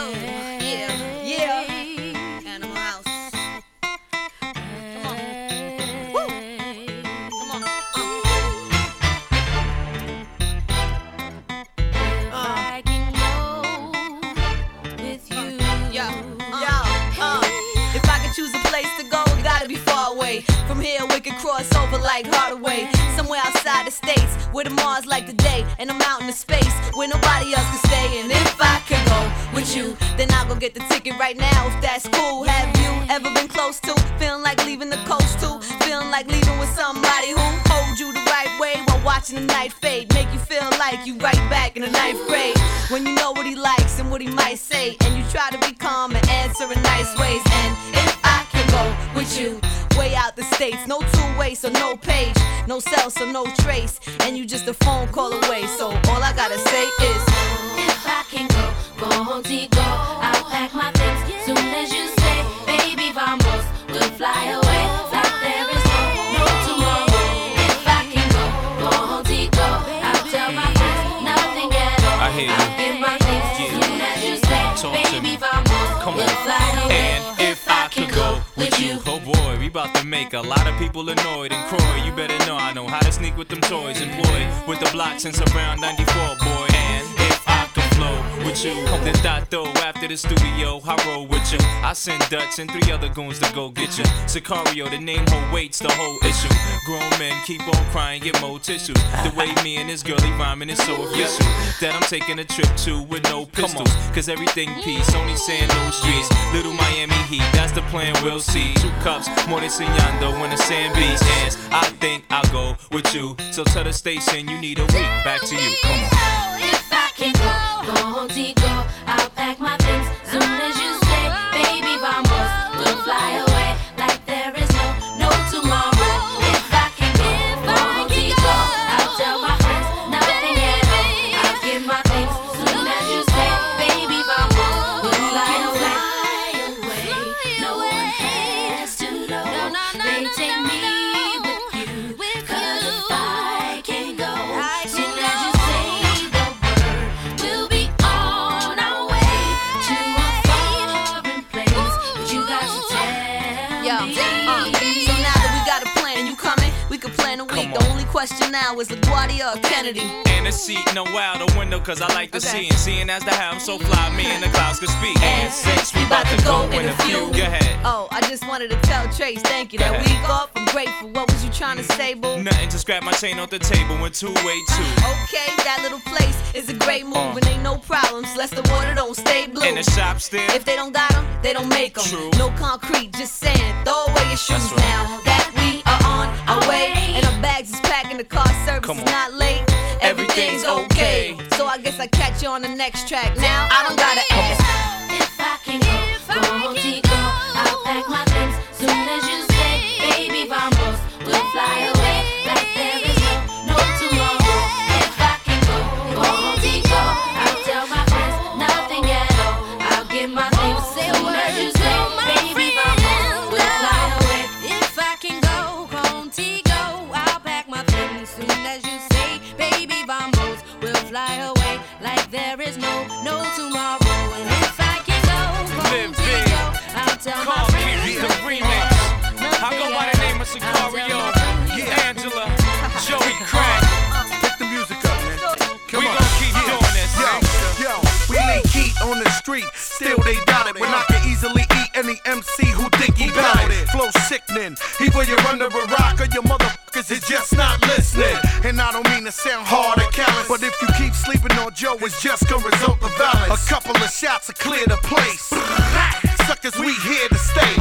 Oh, yeah, yeah. Animal House. Come on. Woo. Come on. I can go with you. Yeah, uh. yeah, uh. If I could choose a place to go, it gotta be far away. From here, we could cross over like Hardaway. Somewhere outside the states, where the Mars like the day, and I'm out in the space where nobody else can get the ticket right now. If that's cool, have you ever been close to feeling like leaving the coast too? Feeling like leaving with somebody who hold you the right way while watching the night fade, make you feel like you right back in the ninth grade. When you know what he likes and what he might say, and you try to be calm and answer in nice ways. And if I can go with you, way out the states, no two way, so no page, no cell, so no trace, and you just a phone call away. So all I gotta say is, If I can go contigo, I'll pack my things. Soon as you say, baby, vamos, we'll fly away. Like there is no, no tomorrow. If I can go contigo, I'll tell my friends nothing at all. I hear you. I'll get my things. Yeah. Soon as you say, Talk baby, me. vamos, Come we'll on. fly away. And if I could go with you, oh boy, we about to make a lot of people annoyed. And Croy, you better know I know how to sneak with them toys. Employed with the block since around 94, boy. With you, then thought though after the studio, I roll with you. I send Dutch and three other goons to go get you. Sicario, the name whole waits the whole issue. Grown men keep on crying, get more tissues. The way me and this girlie rhyming is so official that I'm taking a trip to with no pistols. Cause everything peace, only saying no streets. Little Miami Heat, that's the plan, we'll see. Two cups, more than enseñando when the sand beats hands. I think I'll go with you. So tell the station you need a week. Back to you, come on. If I can go contigo, now is LaGuardia or Kennedy. And a seat, no out the window, cause I like to Okay. see. And seeing as the how I'm so fly, me and the clouds could speak. And since we about to go in a few, go ahead. Oh, I just wanted to tell Trace, thank you. That Yeah. week off, I'm grateful. What was you trying to say, boo? Nothing to scrap my chain off the table in two way two. Okay, that little place is a great move Uh. and ain't no problems. Less the water don't stay blue. In the shop still. If they don't got 'em, they don't make 'em. True. No concrete, just sand. Throw away your shoes right. now. That we are on our way. And our bags is the car service Come is on. not late. Everything's okay. So I guess I catch you on the next track. Now I don't gotta ask. If I can go contigo, I'll pack my things. Sicario. Angela, Joey Crack. Pick the music up, man. Come We on. gon' keep Yeah. doing this. Yo, yo, we lay heat on the street, still they doubt it. When I can easily eat any MC who think he bout it. Flow sickening, either you're under a rock or your motherfuckers is just not listening. And I don't mean to sound hard or callous, but if you keep sleeping on Joe, it's just gonna result of violence. A couple of shots to clear the place. Suckers, we here to stay.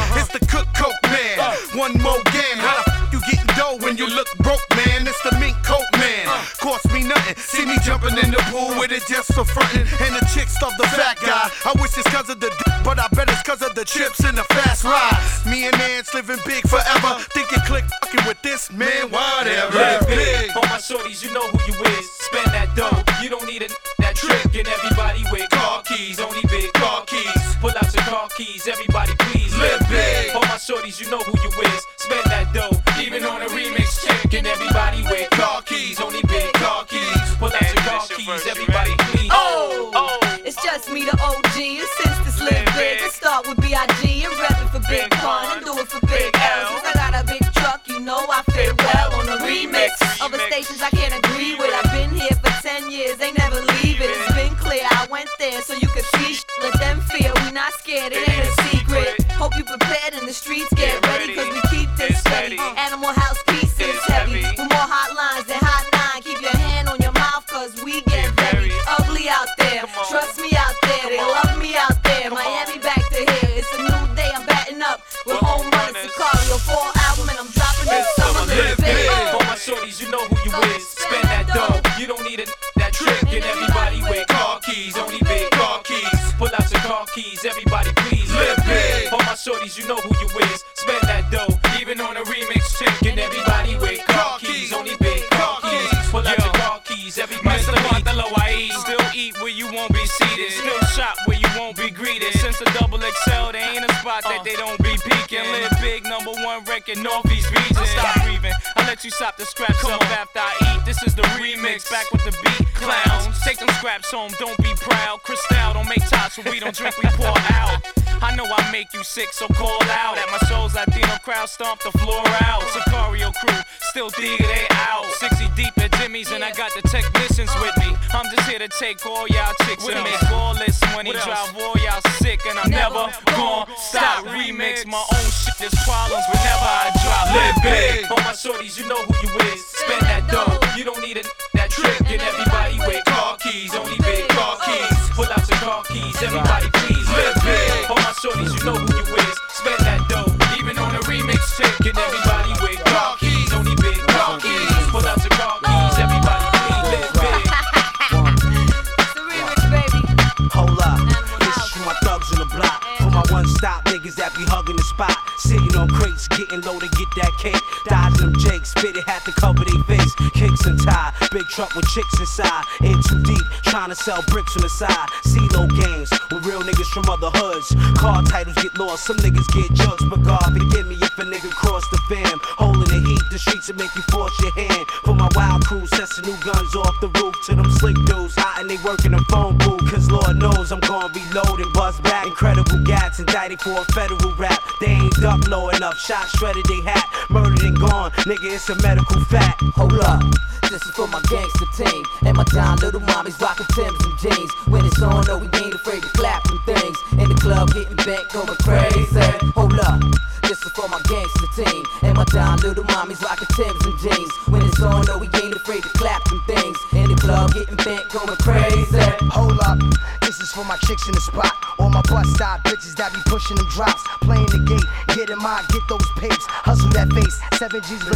Jumping in the pool with it just for frontin'. And the chicks love the fat guy. I wish it's cause of the d- but I bet it's cause of the chips and the fast ride. Me and Nance living big forever. Think you click fucking with this man, whatever. Live Big. All my shorties, you know who you is. Spend that dough. You don't need a that trick. And everybody with car keys, only big car keys. Pull out your car keys, everybody please. Live big. All my shorties, you know who you is. Spend that dough. Even on a remix check. And everybody with car keys, only keys, everybody. Oh, oh, it's just me, the OG. And since this live big, started start with B.I.G. I'm rappin' for Big Pun and do it for Big L. Since I got a big truck, you know I fit well on the remix. Other stations I can't agree with. I've been here for 10 years, they never leave it. It's been clear I went there so you could see. Let them fear we not scared, it ain't a secret. Hope you prepared in the streets, get ready You know who you is. Spend that dough. Even on a remix chick. And everybody with car keys, only big car keys. Pull out your car keys, everybody please. I eat. Still eat where you won't be seated. Still shop where you won't be greeted. Since the double XL, there ain't a spot that they don't be peeking. Uh. Live big, number one record, Northeast region. Stop breathing. I let you stop the scraps up after I eat. This is the remix, back with the beat. Clowns, take them scraps home, don't be proud. Cristal, don't make tops so we don't drink, we pour out. I know I make you sick, so call out. At my shows, Latino crowd stomp the floor out. Sicario crew, still dig they out. 60 deep at Jimmy's, and I got the technicians with me. I'm just here to take all y'all chicks and make all this when he drive all y'all sick. And I'm never gon' stop remix my own shit. There's problems whenever I drop. Live big. On my shorties, you know who you is. Spend that dough. You don't need a that trick. And everybody with car keys, only big car keys. Pull out your car keys, everybody chicks inside. In too deep, trying to sell bricks on the side. CeeLo games with real niggas from other hoods. Car titles get lost, some niggas get jugs. But God forgive me if a nigga cross the fam. Holding the heat, the streets will make you force your hand. For my wild crew, the new guns off the roof to them slick dudes. Hot and they working the phone booth. Cause Lord knows I'm gonna be loading, buzz back. Incredible gats indicted for a federal rap. They ain't duck low enough, shot shredded they hat. Murdered and gone, nigga, it's a medical fact. Hold up. This is for my my little mommies rocking Timbs and jeans. When it's on, no, we ain't afraid to clap them things. In the club, getting bent, going crazy. Hold up. This is for my gangster team and my down little mommies rocking Timbs and jeans. When it's on, no, we ain't afraid to clap them things. In the club, getting bent, going crazy. Hold up, this is for my chicks in the spot. All my bust style bitches that be pushing them drops. Playing the gate, get in mind, get those papes. Hustle that face, seven G's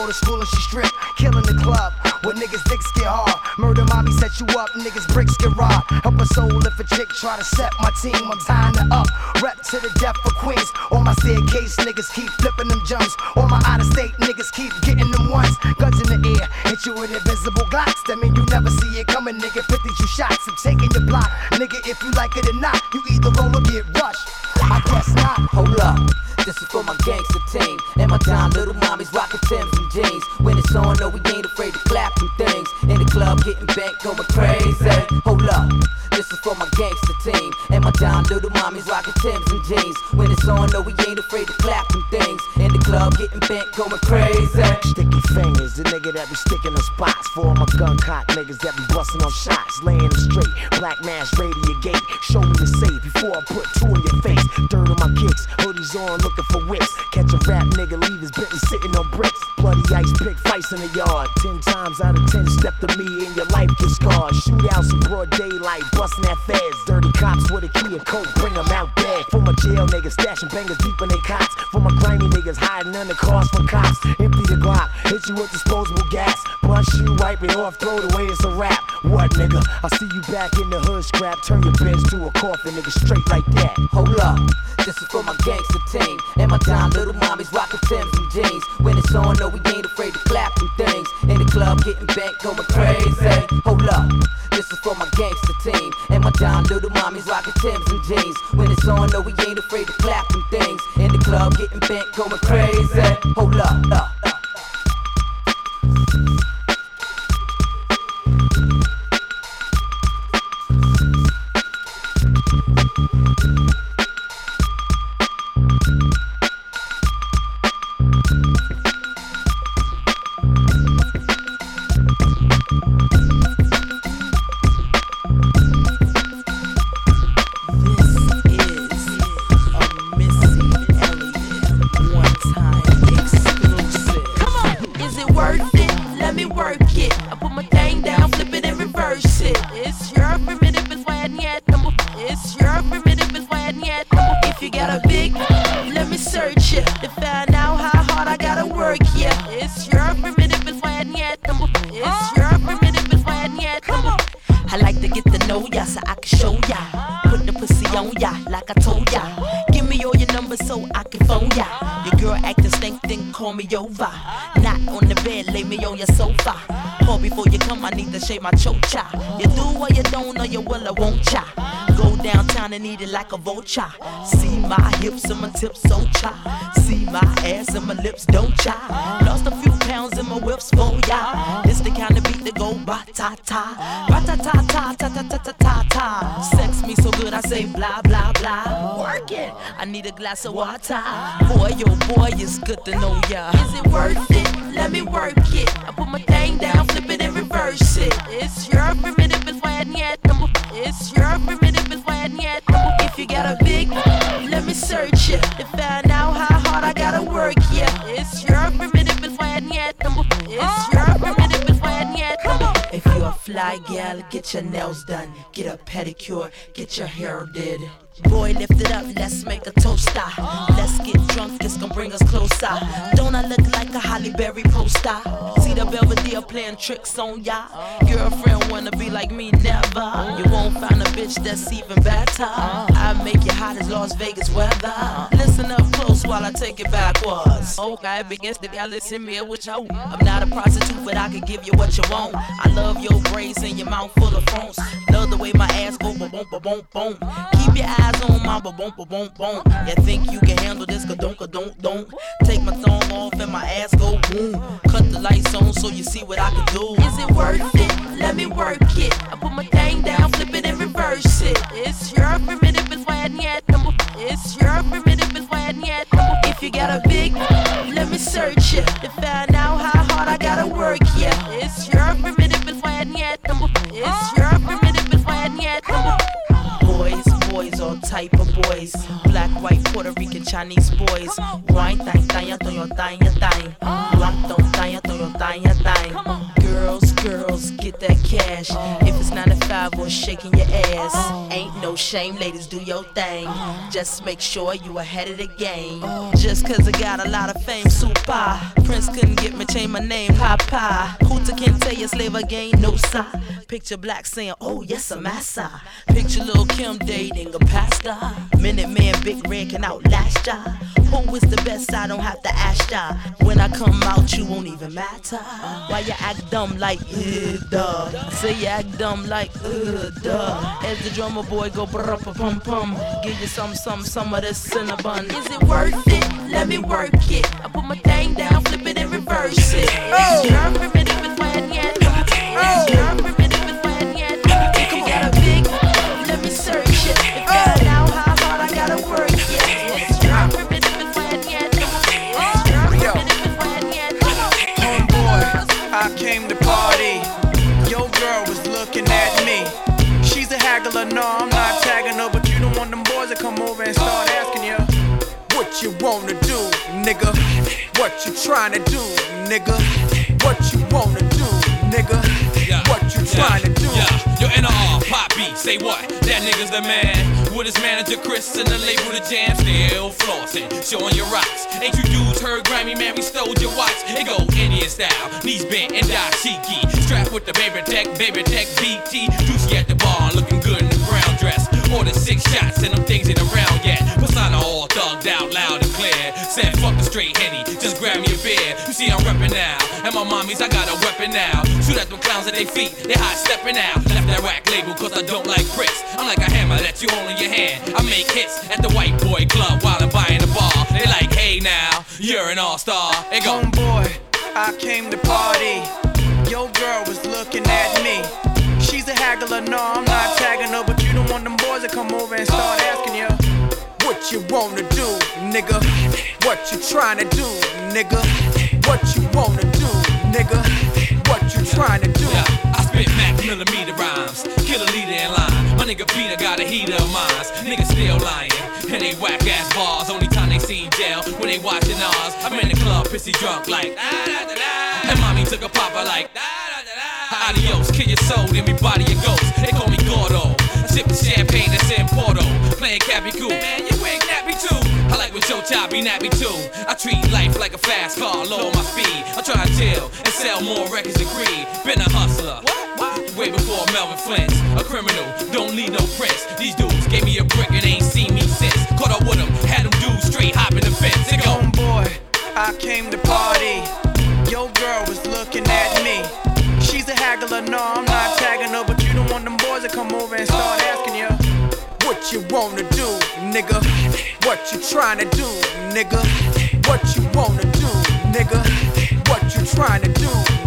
go to school and she strip. Killing the club, where niggas dicks get hard. Murder mommy set you up, niggas bricks get robbed. Help a soul if a chick try to set my team. I'm tying her up, rep to the death for Queens. On my staircase, niggas keep flipping them jumps. On my out of state, niggas keep getting them ones. Guns in the air, hit you with invisible glocks. That mean you never see it coming, nigga. 52 shots, I'm taking your block. Nigga, if you like it or not, you be sticking cock niggas that be busting off shots. Laying straight, black mask, radio gate. Show me the safe before I put two in your face. Dirt on my kicks, hoodies on, looking for whips. Catch a rap nigga, leave his Bentley sitting on bricks. Bloody ice pick fights in the yard. Ten times out of ten, step to me and your life gets scarred. Shootouts in broad daylight, busting that feds. Dirty cops with a key and coat, bring them out dead. For my jail niggas, stashing bangers deep in their cots. For my grimy niggas, hiding under cars from cops. Empty the Glock, hit you with disposable gas. Punch you, wipe it off, throw it way it's a rap. What nigga? I see you back in the hood scrap. Turn your bench to a coffin, nigga, straight like that. Hold up. This is for my gangster team and my down little mommies rockin' Timbs and jeans. When it's on, no, we ain't afraid to clap them things. In the club, getting bent, going crazy. Hold up. This is for my gangster team and my down little mommies rocking Timbs and jeans. When it's on, no, we ain't afraid to clap them things. In the club, getting bent, going crazy. Hold up. up, eat it like a vulture. See my hips and my tips so cha. See my ass and my lips don't cha. Lost a few pounds in my whips for ya. This the kind of beat that go ba ta ta, ba ta ta ta ta ta ta ta ta ta. Sex me so good I say blah blah blah. Work it. I need a glass of water. Boy, yo boy, it's good to know ya. Is it worth it? Let me work it. I put my thing down, flip it and reverse it. It's your primitive is why yet. It's your primitive is yet. If you got a big, let me search it to find out how hard I gotta work. Yeah, it's your primitive is why yet. It's your primitive is why yet. If you're a fly gal, get your nails done, get a pedicure, get your hair did. Boy, lift it up, let's make a toaster. Let's get drunk, it's gonna bring us closer. Don't I look like a Halle Berry poster? See the Belvedere playing tricks on ya. Girlfriend wanna be like me, never. You won't find a bitch that's even better. I make you hot as Las Vegas weather. Listen up close while I take it backwards. Okay, begins to y'all listen me what you I'm not a prostitute, but I can give you what you want. I love your braids and your mouth full of phones. Love the way my ass go boom boom boom boom. Keep your eyes on my boom boom boom boom. You think you can handle this? Ka don't ka don't don't. Take my thumb off and my ass go boom. Cut the lights on so you see what I can do. Is it worth it? Let me work it. I put my thing down, flip it and reverse it. It's your primitive is why yet. It's your primitive is why yet. If you got a big, let me search it to find out how hard I gotta work. Yeah, it's your primitive is why yet. It's your primitive is why yet. Boys, boys, all type of boys. Black, white, Puerto Rican, Chinese boys. Wine, thang, thang, toyo, thang, thang. Rock, don't, thang, toyo, thang, thang. Girls, girls, get that cash. If it's 9 to 5 or shaking your ass. Ain't no shame, ladies, do your thing. Just make sure you ahead of the game. Just cause I got a lot of fame, super. Prince couldn't get me, change my name, Papa. Hooter can't tell you slave again, no sir. Picture black saying, oh yes, a massa. Picture Lil' Kim dating a pastor. Minute man, Big Red can outlast ya. Who is the best? I don't have to ask ya. When I come out, you won't even matter. Why you act dumb like, uh, duh? I say you act dumb like, uh, duh. As the drummer boy go brr pum pum. Give you some, some, some of this cinnabon. Is it worth it? Let me work it. I put my thing down, flip it and reverse it. It's your primitive is when yet. It's your primitive Haggler, no, I'm not tagging her, but you don't want them boys to come over and start asking you what you wanna do, nigga. What you trying to do, nigga. What you wanna do, nigga. What you trying to do. Yeah, yo, NR, pop beat, say what? That nigga's the man. With his manager Chris and the label Def Jam, still flossing, showing your rocks. Ain't you dudes heard Grammy, man, we stole your watch. It go Indian style, knees bent and dashiki. Strapped with the baby tech, baby tech BT. Juicy at the dress. Ordered six shots and them things ain't around yet. Persona all thugged out loud and clear. Said fuck the straight henny, just grab me a beer. You see I'm reppin' now, and my mommies I got a weapon now. Shoot at them clowns at their feet, they hot stepping out. Left that rack label cause I don't like bricks. I'm like a hammer that you hold in your hand. I make hits at the white boy club while I'm buying a bar. They like, hey now, you're an all star. They go, Homeboy, I came to party. Your girl was looking at me. She's a haggler, no, I'm not tagging her, but want them boys to come over and start asking you what you wanna do, nigga. What you trying to do, nigga. What you wanna do, nigga. What you trying to do. Yeah, I spit Mac millimeter rhymes, kill a leader in line. My nigga Peter got a heater of mines. Niggas still lying, and they whack ass bars. Only time they seen jail when they watching ours. I'm in the club, pissy drunk like da da da da. And mommy took a popper like da da da da. Adios, kill your soul, then we body your ghost. They call me Gordo. Sipping champagne that's in Porto. Playing Cappy Cool. Man, you ain't nappy too. I like when Joe be nappy too. I treat life like a fast car, lower my feet. I try to chill and sell more records than Creed. Been a hustler. way before Melvin Flint's. A criminal, don't need no prince. What you wanna do, nigga? What you trying to do, nigga? What you wanna do, nigga? What you trying to do,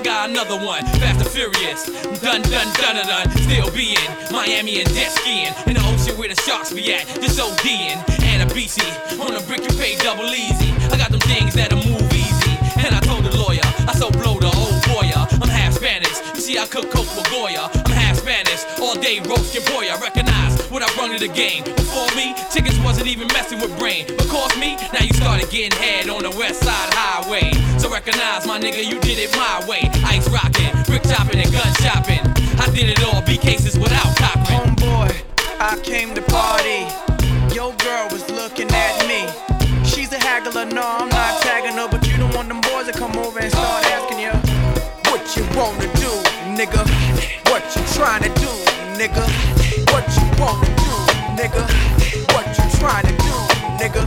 I got another one. Fast and furious. Done done done done done. Still be in Miami and jet skiing in the ocean where the sharks be at. Just ODing and a BC on a brick you pay double easy. I got them things that'll move easy. And I told the lawyer I so blow the old boy. I'm half Spanish. You see I cook coke for Goya. I'm half Spanish. All day roast your boy. I recognize what I run to the game. Before me, tickets wasn't even messing with brain. But cost me, now you started getting head on the west side highway. So recognize my nigga, you did it my way. Ice rocking, brick chopping, and gun shopping. I did it all, B cases without copping. Homeboy, I came to party. Your girl was looking at me. She's a haggler, no, I'm not tagging her, but you don't want them boys to come over and start asking you. What you wanna do, nigga? What you trying to do, nigga? What you wanna do, nigga? What you trying to do, nigga?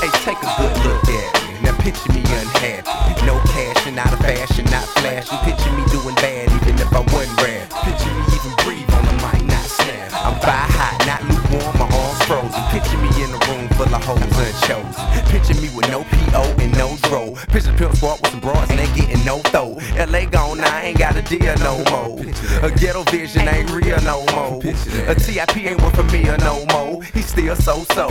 Hey, take a good look at me. Now picture me unhappy. No cash and out of fashion, not flashing. Picture me doing bad hoes. Picture me with no PO and no dro. Picture Pimp Squad with some broads and they getting no throw. LA gone, I ain't got a deal no more. A ghetto vision ain't real no more. A TIP ain't worth for me or no more. He still so so.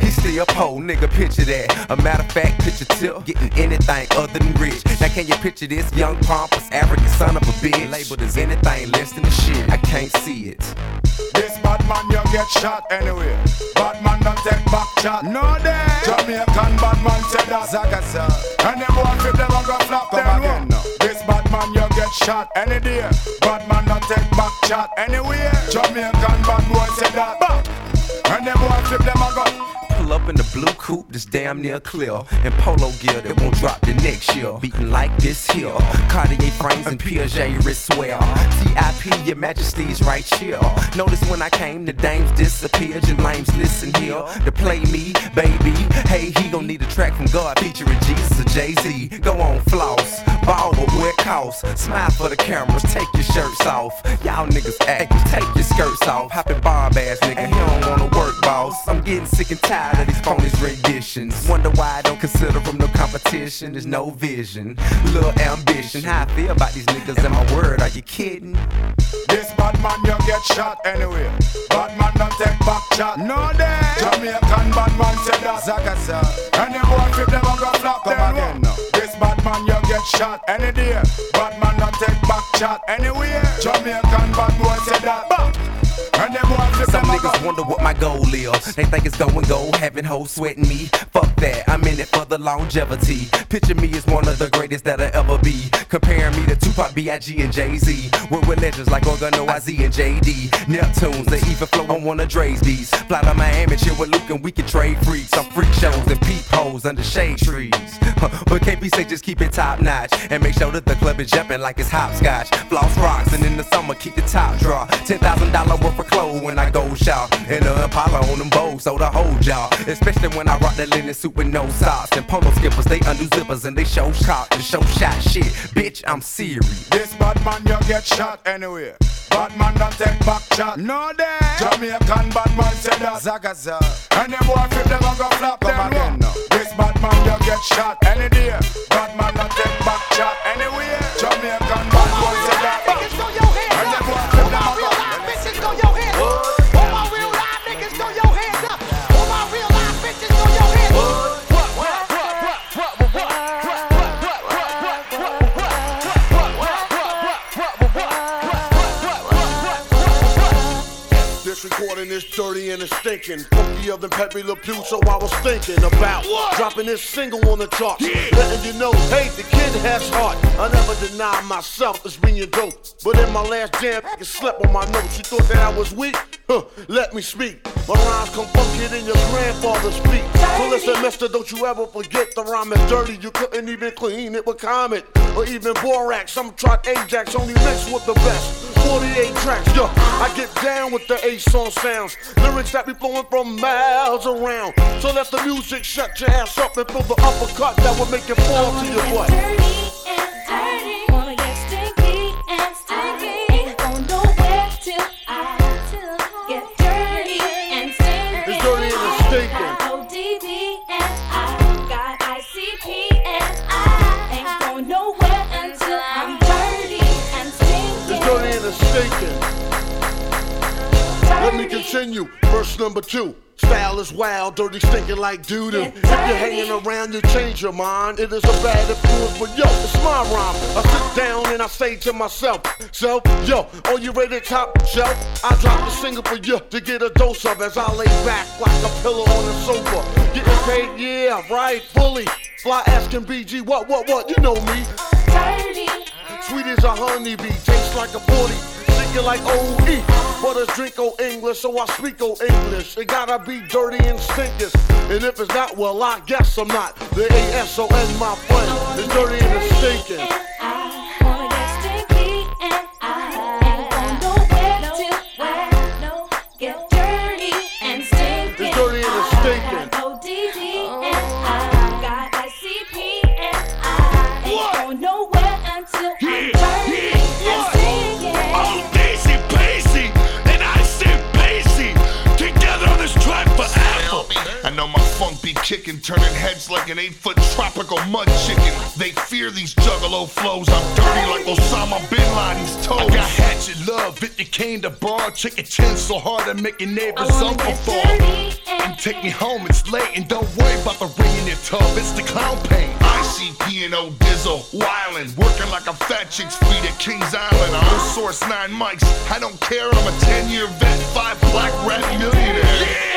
He still po, nigga. Picture that. A matter of fact, picture tip getting anything other than rich. Now can you picture this young pompous African son of a bitch? Labeled as anything less than the shit. I can't see it. Bad man, you get shot anyway. Bad man don't take back shot. No day. Jamaican bad man said that. Zagasa. And them flip them and go flop Come them again now. This bad man, you get shot any day. Bad man don't take back shot anywhere. Jamaican bad boy said that. Bah. And them flip them and go. Up in the blue coupe that's damn near clear. And polo gear that won't drop the next year. Beating like this here. Cartier frames and Piaget wristwear. TIP, your majesty's right here. Notice when I came, the dames disappeared. Your lames listen here to play me, baby. Hey, he gon' need a track from God featuring Jesus or Jay Z. Go on, floss. Ball, but where costs. Smile for the cameras, take your shirts off. Y'all niggas act, take your skirts off. Hoppin' bomb ass nigga, he don't wanna work, boss. I'm getting sick and tired of these phonies renditions. Wonder why I don't consider them no competition. There's no vision, little ambition. How I feel about these niggas and my word, are you kidding? This bad man, you get shot anyway. Bad man don't take back shot. No day. Jamaican bad man said that. Zagasa. And them boy flip them and go flop Come them again now. This bad man, you get shot any day. Bad man don't take back shot anywhere. Jamaican bad boy said that. Bah. Some them and go. niggas wonder what my goal is. They think it's going gold, having hoes sweating me. Fuck that, I'm in it for the longevity. Picture me as one of the greatest that'll ever be. Comparing me to Tupac, B.I.G. and Jay-Z. We're with legends like Organo, IZ, and J.D. Neptunes, they even flow on one of Dre's beats. Fly to Miami, chill with Luke, and we can trade freaks. I'm freak shows and peep holes under shade trees. But KP say just keep it top notch and make sure that the club is jumping like it's hopscotch. Floss rocks, and in the summer keep the top draw. Ten thousand dollar worth of clothes when I go shop. And the Impala on them bows, so the whole job. Especially when I rock that linen suit with no socks. And polo skippers, they undo zippers and they show shot. and show shot shit. Bitch, I'm serious. This bad man, you get shot anyway. Bad man don't take back shot. No day. Jamaican bad man said that. Zagaza. And them boy flip them and go flop Come them again now. This bad man, you get shot any day. Funkier than Pepe Le Pew, so I was thinking about dropping this single on the charts. Letting you know, hey, the kid has heart. I never deny myself as being dope. But in my last jam, you slept on my notes. You thought that I was weak? Huh, let me speak. My rhymes come funkier your grandfather's feet. So listen, mister, don't you ever forget the rhyme is dirty. You couldn't even clean it with Comet or even Borax. Some tried Ajax, only mixed with the best. 48 tracks, yo. I get down with the A song sounds. Lyrics that be flowing from miles around. So let the music shut your ass up and feel the uppercut that will make it fall to your butt. Wanna get dirty stinking. Let me continue. Verse number two. Style is wild, dirty, stinking like doo doo. If you're hanging around, you change your mind. It is a bad influence, but yo, it's my rhyme. I sit down and I say to myself, so, yo, are you ready to top shelf? I drop a single for you to get a dose of as I lay back like a pillow on the sofa. Getting paid, yeah, right, fully. Fly asking BG, what, what, what? You know me. Sweet as a honeybee, tastes like a 40. Thinking like OE. But a drink o English, so I speak o English. It gotta be dirty and stinkers. And if it's not, well, I guess I'm not. The A-S-O-N, my friend. It's dirty and it's stinking. Like an eight foot tropical mud chicken. They fear these juggalo flows. I'm dirty like Osama bin Laden's toes. I got hatchet love, 50 cane to bar, chicken chin so hard I make your neighbors uncle fall. And take me home, it's late, and don't worry about the ring in your tub, it's the clown pain. ICP and O Dizzle, wildin', working like a fat chick's feet at Kings Island. I source nine mics, I don't care, I'm a 10 year vet, five black rat millionaire. Yeah!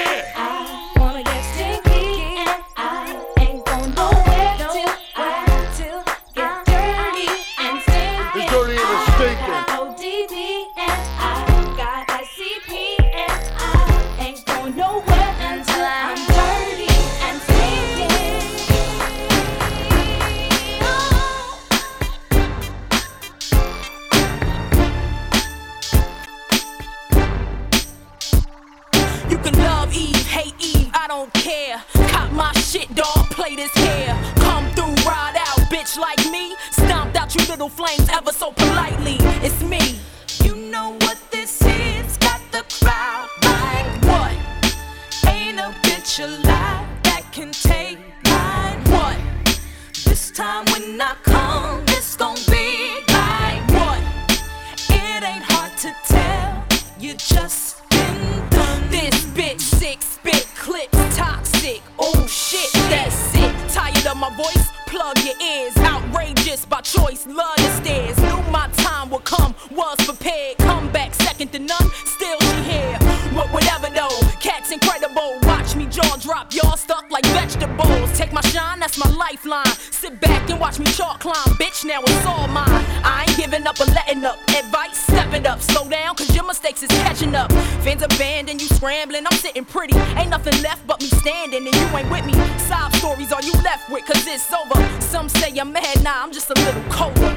Say I'm mad, nah, I'm just a little colder.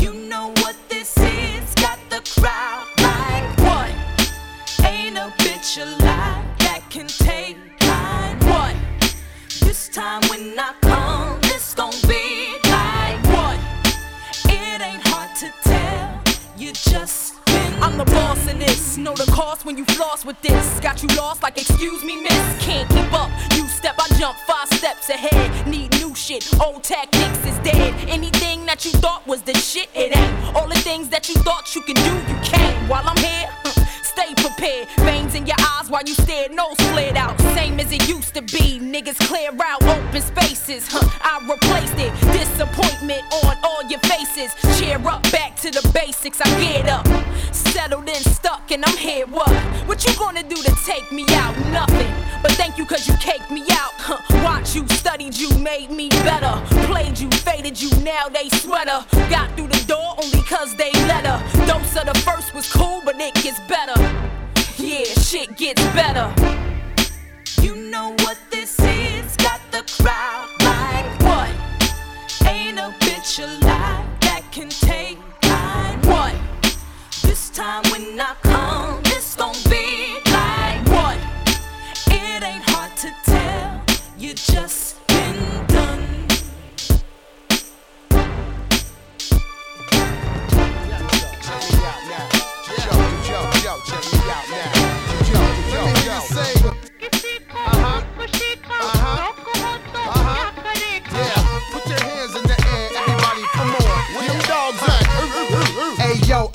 You know what this is? Got the crowd like what? Ain't a bitch alive that can take mine. What? This time when I come, it's gon' be like what? It ain't hard to tell. You just I'm the boss of this. Know the cost when you floss with this. Got you lost like excuse me, miss. Can't keep up. You step, I jump five steps ahead. Need new shit. Old tactics is dead. Anything that you thought was the shit, it ain't. All the things that you thought you can do, you can't. While I'm here. Stay prepared. Veins in your eyes while you stare, nose flared out. Same as it used to be. Niggas clear out open spaces. Huh, I replaced it. Disappointment on all your faces. Cheer up, back to the basics. I get up. Settled in, stuck, and I'm here. What? What you gonna do to take me out? Nothing. But thank you cause you caked me out. Huh, watch you, studied you, made me better. Played you, faded you, now they sweater. Got through the door only cause they let her. Dose of the first was cool, but it gets better. Yeah, shit gets better. You know what this is? Got the crowd like what? Ain't a bitch alive that can take mine. What? This time when I come, it's gon' be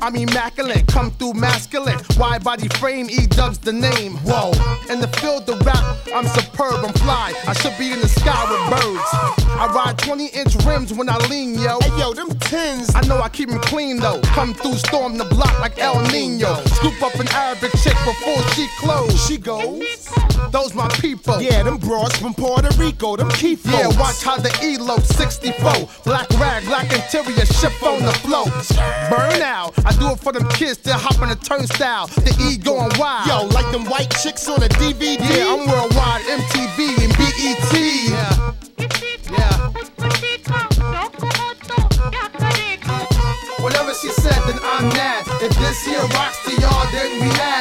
I'm immaculate, come through masculine. Wide body frame, E dubs the name. Whoa, in the field of rap, I'm superb, I'm fly. I should be in the sky with birds. I ride 20 inch rims when I lean, yo. Hey yo, them tins. I know I keep them clean though. Come through, storm the block like El Nino. Scoop up an Arabic chick before she close. She goes. Those my people. Yeah, them broads from Puerto Rico, them key Yeah, watch how the elope 64. Black rag, black interior, ship on the flow. Burn out. I do it for them kids that hop on the turnstile. The E going wild. Yo, like them white chicks on a DVD. Yeah, I'm worldwide, MTV and BET. Yeah. Yeah. Whatever she said, then I'm that. If this here rocks to y'all, then we mad.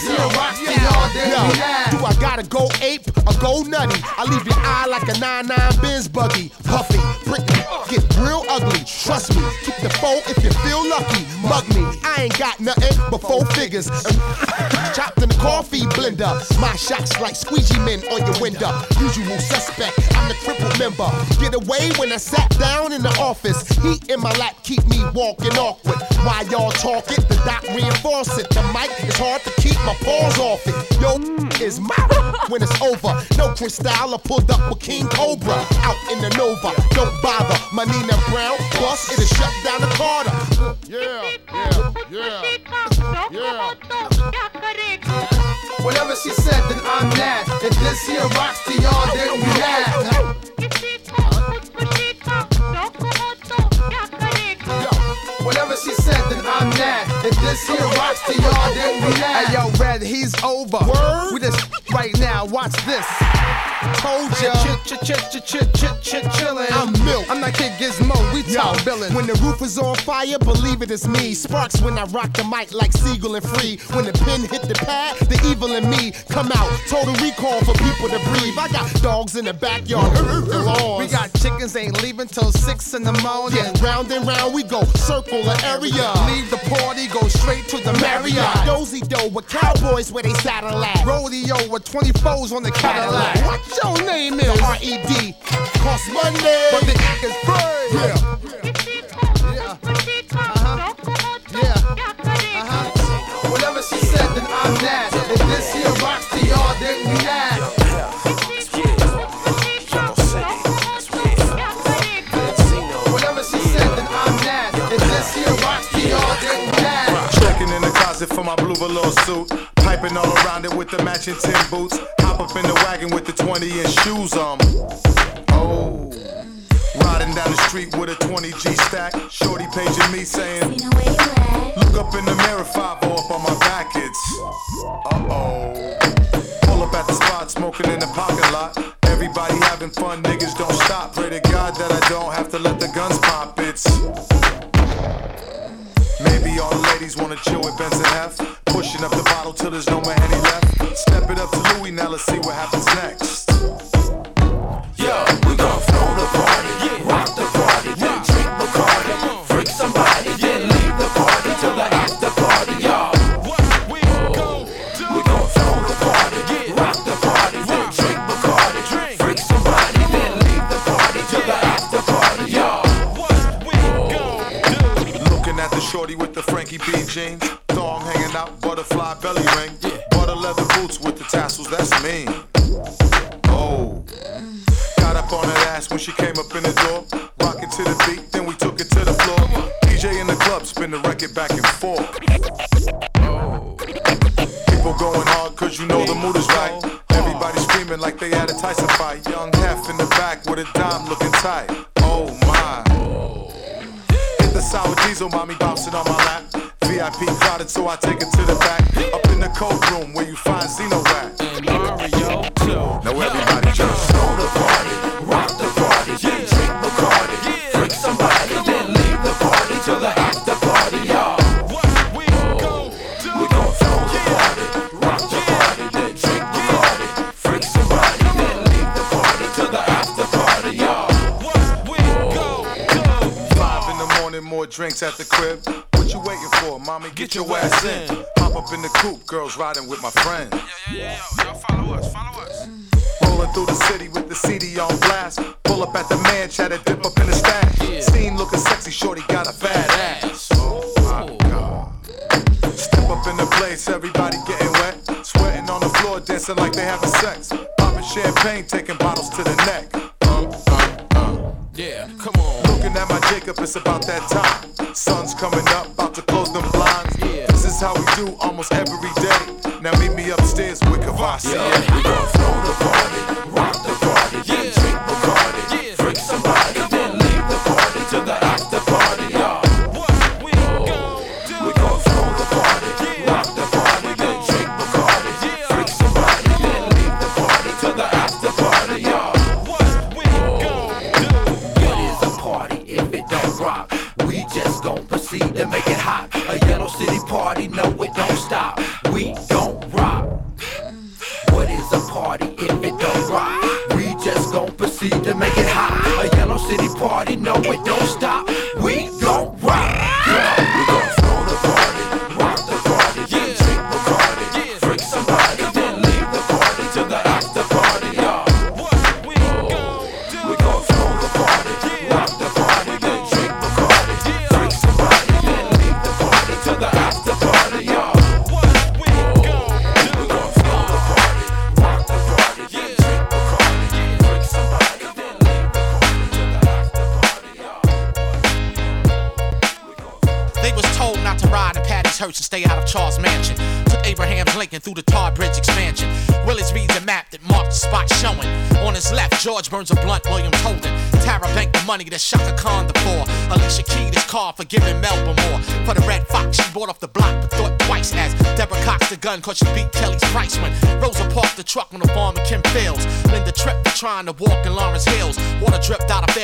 This here rocks to y'all, then we. Do I gotta go ape or go nutty? I leave your eye like a 9-9 Benz buggy. Puffy, Britney, get real ugly. Trust me, keep the foe if you feel lucky. Mug me, I ain't got nothing but four figures. The coffee blender. My shots like squeegee men on your window. Usual suspect, I'm the crippled member. Get away when I sat down in the office. Heat in my lap keep me walking awkward. While y'all talk it, the doc reinforce it. The mic is hard to keep my paws off it. Yo, mm, is my when it's over. No crystal, I pulled up with King Cobra. Out in the Nova, don't bother. My Nina Brown, bus, it'll shut down the Carter. Yeah, yeah, yeah, yeah. Whatever she said, then I'm that. If this here rocks to y'all, then we mad. Whatever she said, then I'm that. If this here rocks to y'all, then we mad. Hey yo, Red, he's over. We just right now. Watch this. Told ya. Ch ch ch ch ch ch chillin'. I'm milk. I'm not Kid Gizmo. We talk billin'. When the roof is on fire, believe it is me. Sparks when I rock the mic like Siegel and Free. When the pen hit the pad, the evil in me come out. Total recall for people to breathe. I got dogs in the backyard. We got chickens ain't leaving till six in the morning. Yeah, round and round we go, circle the area. Leave the party, go straight to the Marriott. Dozy dough with cowboys where they saddle at. Rodeo with 24s on the Cadillac. What your name is? R.E.D. Cost money, but the is free. Yeah. Yeah. Uh-huh. Yeah. Uh-huh. Whatever she said, then I'm that. Blue velour suit. Piping all around it with the matching tin boots. Hop up in the wagon with the 20 inch shoes on. Oh. Riding down the street with a 20 G stack. Shorty paging me saying, Look up in the mirror, 5 up on my back. It's uh oh. Pull up at the spot, smoking in the parking lot. Everybody having fun, niggas don't stop. Pray to God that I don't have to let the guns pop. It's Maybe all the ladies wanna chill with Benson F pushing up the bottle till there's no more any left. Step it up to Louis, now let's see what happens next. Yo, we gon' throw the party, yeah. rock the party, yeah. then drink Bacardi, freak somebody, then leave the party till the after party, y'all. What We gon' do? We gon' throw the party, yeah. rock the party, then drink Bacardi, freak somebody, then leave the party till the after party, y'all. What we gon' do? Looking at the shorty with the Frankie B jeans, thong hanging out butterfly belly ring, Yeah. butter leather boots with the tassels. That's me. Oh. Got up on that ass when she came up in the door. Rockin' to the beat, then we took it to the floor. DJ in the club, spin the record back and forth. Oh. People going hard cause you know the mood is right. Everybody screaming like they had a Tyson fight. Young Hef in the back with a dime looking tight. Oh my. Hit the sour diesel, mommy bouncing on my lap. VIP crowded, so I take it to the drinks at the crib. What you waiting for, mommy? Get, your ass in. Pop up in the coupe, girls riding with my friends. Yeah, yeah, yeah, yeah. Yo, follow us, follow us. Rolling through the city with the CD on blast. Pull up at the man, try to dip up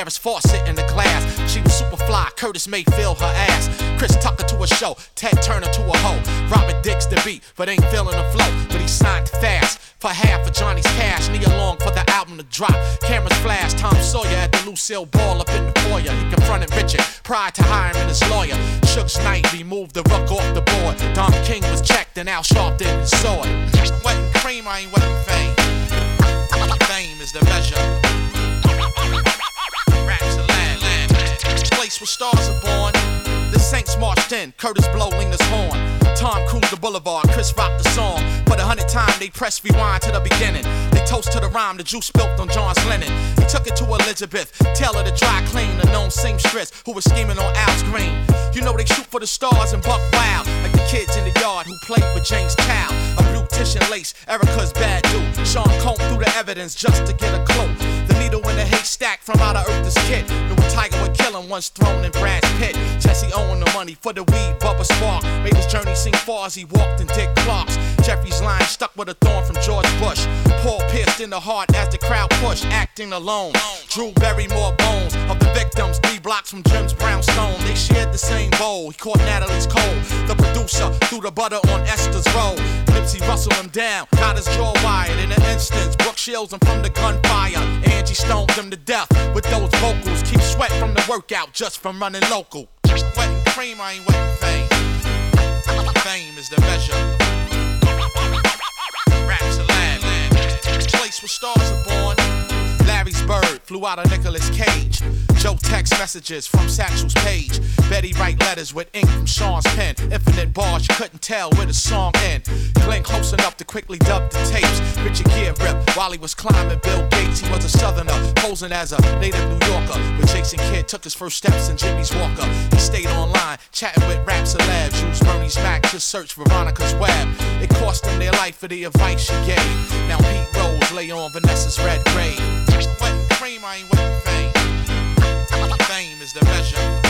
Ferris faucet in the glass. She was super fly, Curtis Mayfield her ass. Chris Tucker to a show, Ted Turner to a hoe. Robert Dix the beat, but ain't feeling the flow. But he signed fast for half of Johnny's cash. Knee along for the album to drop. Cameras flash, Tom Sawyer at the Lucille Ball up in the foyer. He confronted Richard prior to hiring his lawyer. Suge Knight removed the ruck off the board. Don King was checked and Al Sharpton his sword. Wetting cream, I ain't wetting fame. Fame is the measure. Stars are born. Saints marched in, Kurtis Blow leaned his horn. Tom cruised the boulevard, Chris rocked the song. For the hundredth time, they pressed rewind to the beginning. They toast to the rhyme, the juice spilt on John's linen. He took it to Elizabeth, tell her to dry clean, the known seamstress who was scheming on Al's green. You know they shoot for the stars and buck wild, like the kids in the yard who played with James Cow. A blue tissue and lace, Erica's bad dude. Sean combed through the evidence just to get a clue. The needle in the haystack from out of Earth's kid. Knew tiger would kill him once thrown in Brad's pit. Jesse owing the money for the weed, Bubba Spark. Made his journey seem far as he walked in Dick Clark's. Jeffrey's line stuck with a thorn from George Bush. Paul pierced in the heart as the crowd pushed, acting alone. Drew buried more bones of the victims, three blocks from Jim's brownstone. They shared the same bowl. He caught Natalie's cold. The producer threw the butter on Esther's roll. Nipsey rustled him down, got his jaw wired. In an instance, Brooke shields him from the gunfire. Angie stoned him to death with those vocals. Keep sweat from the workout just from running local. Cream, I ain't wetting fame. Fame is the measure. Raps the land. Place where stars are born. Larry's bird flew out of Nicolas Cage. Joe text messages from Satchel's page. Betty write letters with ink from Sean's pen. Infinite bars, you couldn't tell where the song end. Glenn close enough to quickly dub the tapes. Richard Gere ripped while he was climbing Bill Gates. He was a southerner, posing as a native New Yorker. But Jason Kidd took his first steps in Jimmy's Walker. He stayed online, chatting with rap celebs. Used Bernie's Mac to search Veronica's web. It cost them their life for the advice she gave. Now Pete Rose lay on Vanessa's red grave. Fame. Fame is the measure.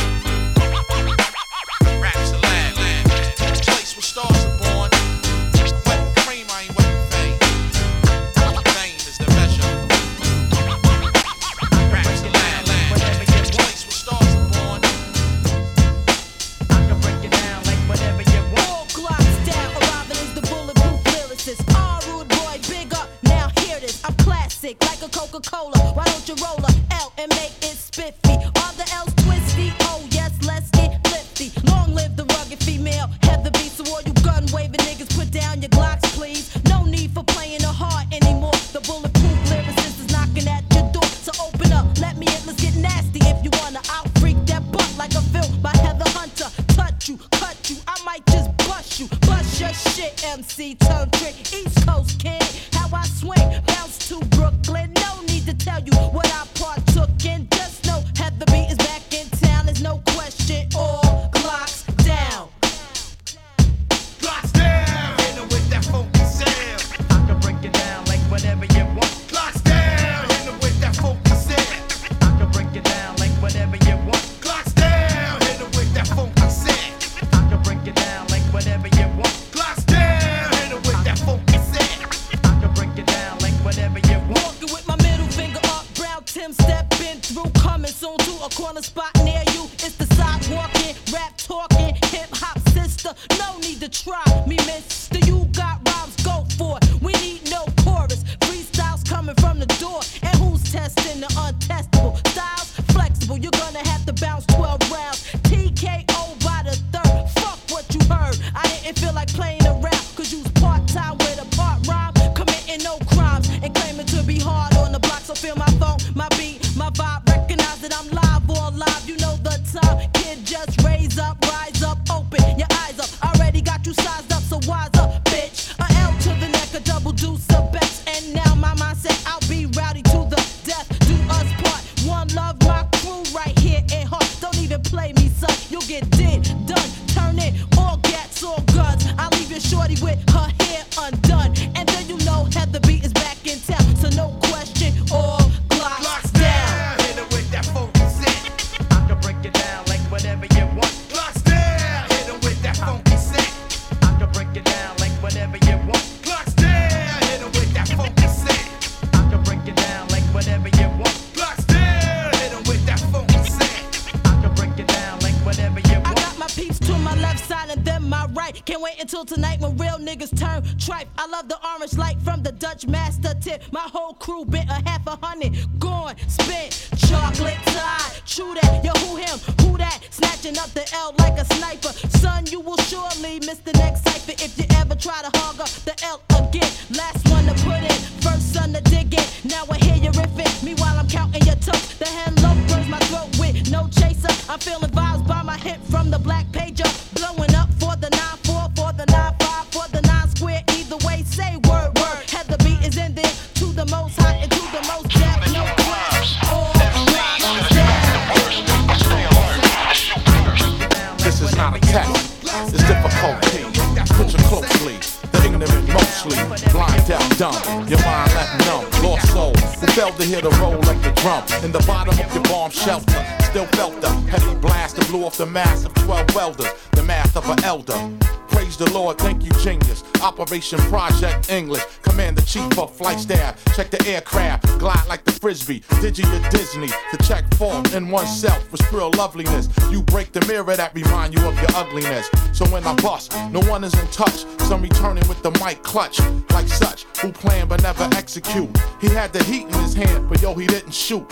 Operation Project English. Command the Chief of Flight Staff. Check the aircraft, glide like the frisbee. Digi to Disney to check form in oneself for real loveliness. You break the mirror that remind you of your ugliness. So when I bust, no one is in touch. Some returning with the mic clutch, like such who plan but never execute. He had the heat in his hand, but yo, he didn't shoot.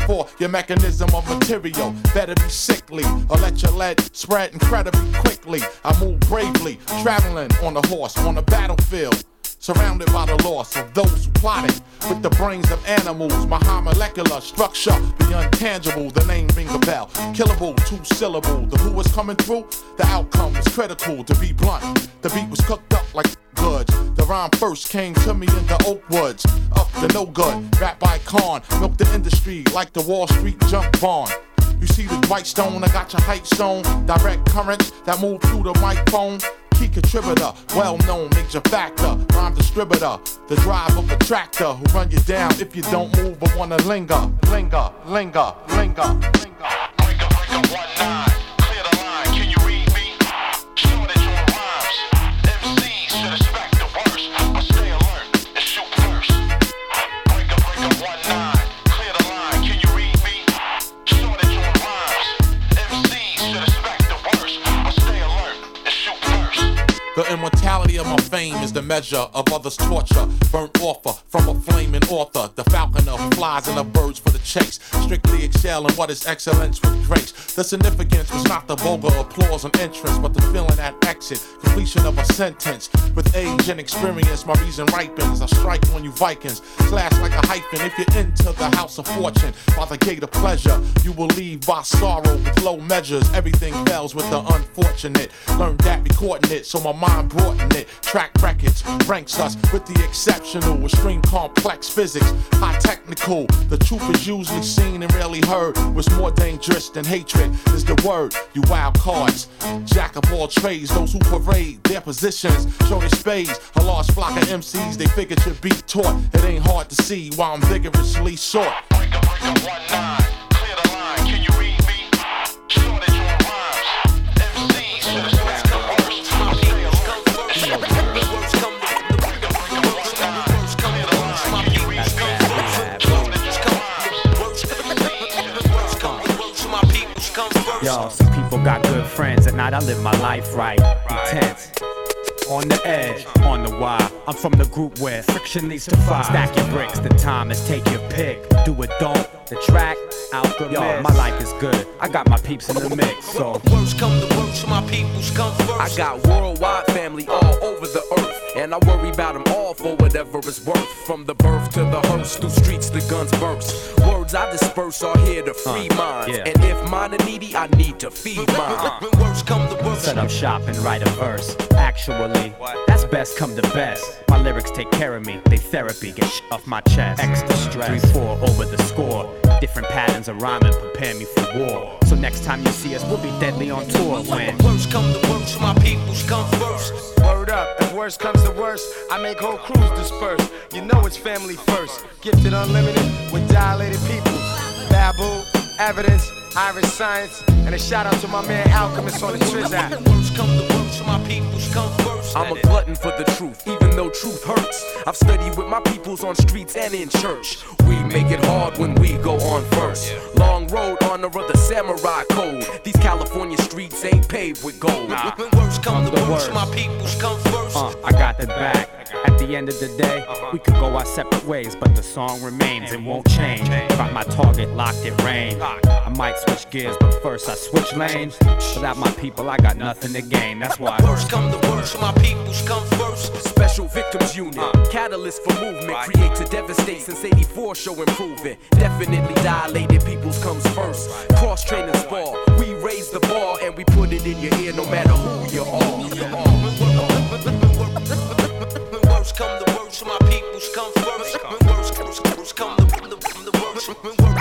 Therefore, your mechanism of material better be sickly or let your lead spread incredibly quickly. I move bravely, traveling on a horse on a battlefield surrounded by the loss of those who plotted with the brains of animals. My high molecular structure, the untangible, the name ring a bell. Killable, two syllable. The who was coming through, the outcome was critical. To be blunt, the beat was cooked up like goods. Rhyme first came to me in the oak woods. Up the no good, rap by Con. Milk the industry like the Wall Street junk bond. You see the white stone, I got your height stone. Direct currents that move through the microphone. Key contributor, well known major factor, rhyme distributor, the drive of a tractor who run you down if you don't move but wanna linger, linger, linger, linger, linger, linger. The immortality of my fame is the measure of others' torture. Burnt offer uh, from a flaming author. The falconer flies and the birds for the chase. Strictly excel in what is excellence with grace. The significance was not the vulgar applause and entrance, but the feeling at exit, completion of a sentence. With age and experience, my reason ripens. I strike on you Vikings, slash like a hyphen. If you're into the house of fortune, by the gate of pleasure, you will leave by sorrow with low measures. Everything fails with the unfortunate. Learned that recording it, so my mind brought in it. Track records ranks us with the exceptional, extreme complex physics, high technical. The truth is usually seen and rarely heard. What's more dangerous than hatred is the word. You wild cards, jack of all trades, those who parade their positions, show their spades. A large flock of MCs, they figure should be taught. It ain't hard to see why I'm vigorously short. Yo, some people got good friends. At night, I live my life right. Intense. On the edge, on the wire. I'm from the group where friction leads to fire. Stack your bricks, the time is take your pick. Do it, don't. The track, alchemist. Yo, my life is good. I got my peeps in the mix, so. Worst come to worst, my peoples come first. I got worldwide family all over the earth. And I worry about them all for whatever it's worth. From the birth to the hearse, through streets the guns burst. Words I disperse are here to free Uh, minds. yeah. And if mine are needy, I need to feed mine. When worst come to worst, Set up shop and write a verse. Actually, that's best come to best. My lyrics take care of me, they therapy, get sh- off my chest. Extra stress, 3 4 over the score. Different patterns of rhyming prepare me for war. So next time you see us, we'll be deadly on tour when. worst come to worst, my peoples come first. Word up, if worst comes to worst, I make whole crews disperse. You know it's family first. Gifted unlimited with dilated people. Babu, evidence, Iriscience, and a shout out to my man Alchemist on the Triz app. Worst come to worst, my peoples come first. I'm a glutton for the truth, even though truth hurts. I've studied with my peoples on streets and in church. We make it hard when we go on first. Long road, honor of the samurai code. These California streets ain't paved with gold. When worst come to worst, my peoples come first. Uh, I got the back. At the end of the day, we could go our separate ways, but the song remains and won't change. Got my target locked in range. I might switch gears, but first I switch lanes. Without my people, I got nothing to gain. That's why. Worst come the worst, my peoples come first. Special victims unit, uh. catalyst for movement, create to devastate since 84 show improvement. Definitely dilated peoples comes first. Cross training spar, we raise the bar and we put it in your ear no matter who you are. When worst come to worst, my peoples come first. When worst, worst, worst come the, the worst. When worst,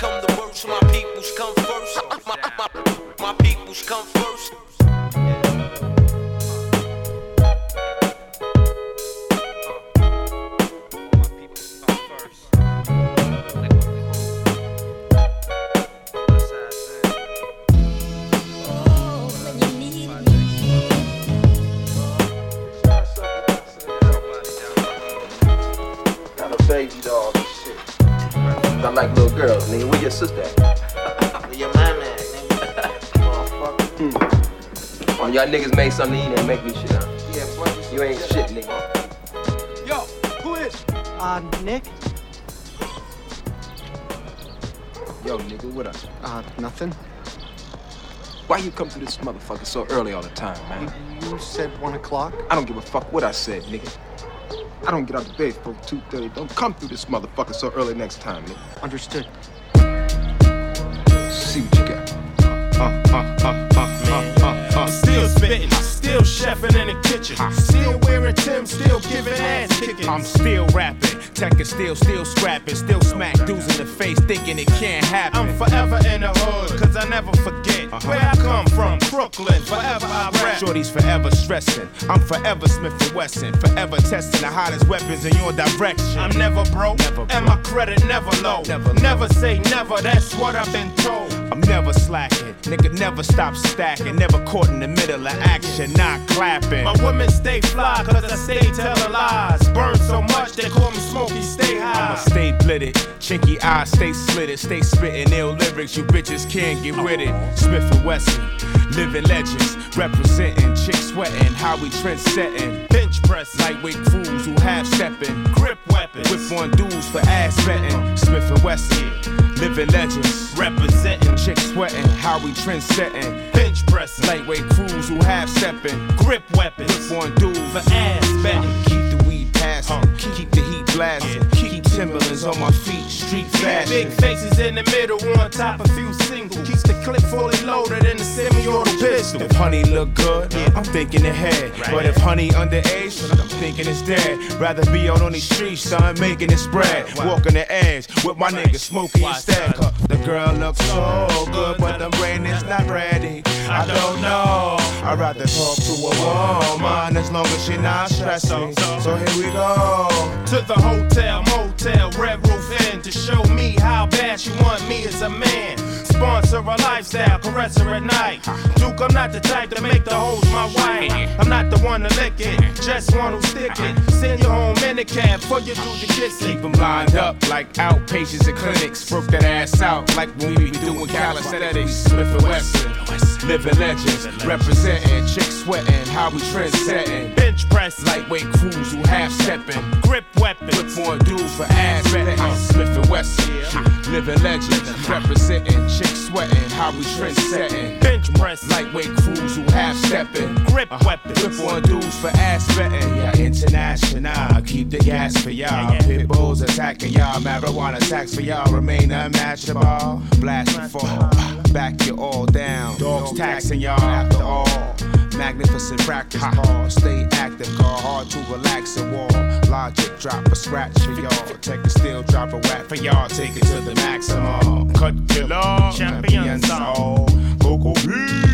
to worst, my peoples come first. My, my, my peoples come first. Girls, nigga. Where your sister at? Where your mama at, nigga? Motherfucker. Oh, y'all niggas made something to eat and make me shit, huh? Yeah, You ain't shit, nigga. Yo, who is? Uh, Nick? Yo, nigga, what up? Uh, nothing. Why you come to this motherfucker so early all the time, man? You said one o'clock? I don't give a fuck what I said, nigga. I don't get out of bed for 2.30. Don't come through this motherfucker so early next time, nigga. Understood. See what you got. Uh, uh, uh, uh, uh, uh, uh. Still spitting, still chefing in the kitchen. I Still wearing Tim, still giving ass kicking. I'm still rapping, tech is still, still scrapping, still smack dudes in the face thinking it can't happen. I'm forever in the hood, cause I never forget uh-huh. where I come from. Brooklyn, forever I rap. Shorty's forever stressing. I'm forever Smith and Wesson, forever testing the hottest weapons in your direction. I'm never broke, and my credit never low. Never, never say never, that's what I've been told. I'm never slacking, nigga never stop stacking, never caught in the middle of action, not clapping. My women stay fly, cause I stay telling lies. Burn so much, they call me Smokey, stay high. I'ma stay blitted, chinky eyes stay slitted, stay spitting ill lyrics, you bitches can't get with it. Smif-N-Wessun, living legends, representing, chicks sweating, how we trend setting. Bench press, lightweight crews who half stepping, grip weapons, whip on dudes for ass betting. Smif-N-Wessun, living legends, representing, chicks sweating, how we trend setting. Bench press, lightweight crews who half stepping, grip weapons, whip on dudes for ass betting. Keep the weed passing, keep the heat blasting, Timberlands on my feet, street fashion. Big faces in the middle, on top a few singles. Keeps the clip fully loaded in the semi-auto pistol. If honey look good, I'm thinking ahead. But if honey underage, I'm thinking it's dead. Rather be out on these streets, start making it spread. Walking the edge with my niggas smoking instead. The girl looks so good, but the brain is not ready. I don't know. I'd rather talk to a woman as long as she not stressing. So here we go. To the hotel, motel, red roof inn to show me how bad she want me as a man. Sponsor a lifestyle, caress her at night. Duke, I'm not the type to make the hoes my wife. I'm not the one to lick it, just one who stick it. Send you home in a cab before you do the kissing. Keep them lined up like outpatients at clinics. Broke that ass out like when we be doing calisthenics. Smif-N-Wessun, living legends, representing, chicks sweating, how we trend setting. Bench press, lightweight crews who half stepping, grip weapons, whip on dudes for ass betting. Smif-N-Wessun, living legends, representing, chicks sweating, how we trend setting. Bench press, lightweight crews who half stepping, grip uh-huh. weapons, whip on dudes for ass betting. Yeah, international, keep the gas for y'all. Pit bulls attacking y'all, marijuana tax for y'all remain unmatchable. Blast and fall, uh, back you all down. Dogs taxing y'all after all. Magnificent practice ball. Stay active, call hard to relax and wall. Logic drop a scratch for y'all. Take a steel, drop a whack for y'all. Take it to the maximum. Cut killer, champion sound. Coco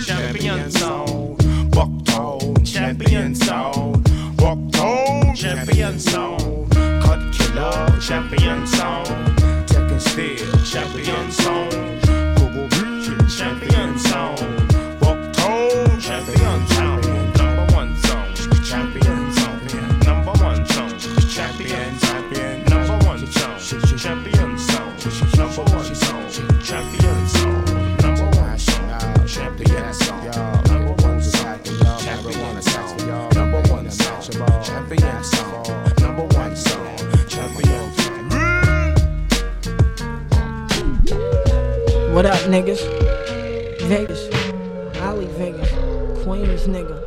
champion sound. Bucktown, champion sound. Bucktown, champion sound. Cut killer, champion sound. Tek and Steele, champion sound. Coco champion sound. What up, niggas? Vegas. Ali Vegas. Queens, nigga.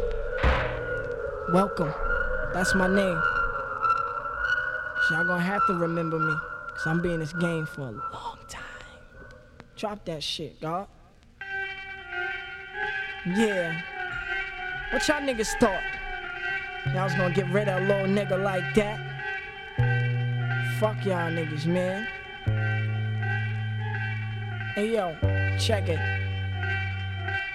Welcome. That's my name. Y'all gonna have to remember me. Cause I'm being in this game for a long time. Drop that shit, dog. Yeah. What y'all niggas thought? Y'all was gonna get rid of a little nigga like that? Fuck y'all niggas, man. Hey yo, check it.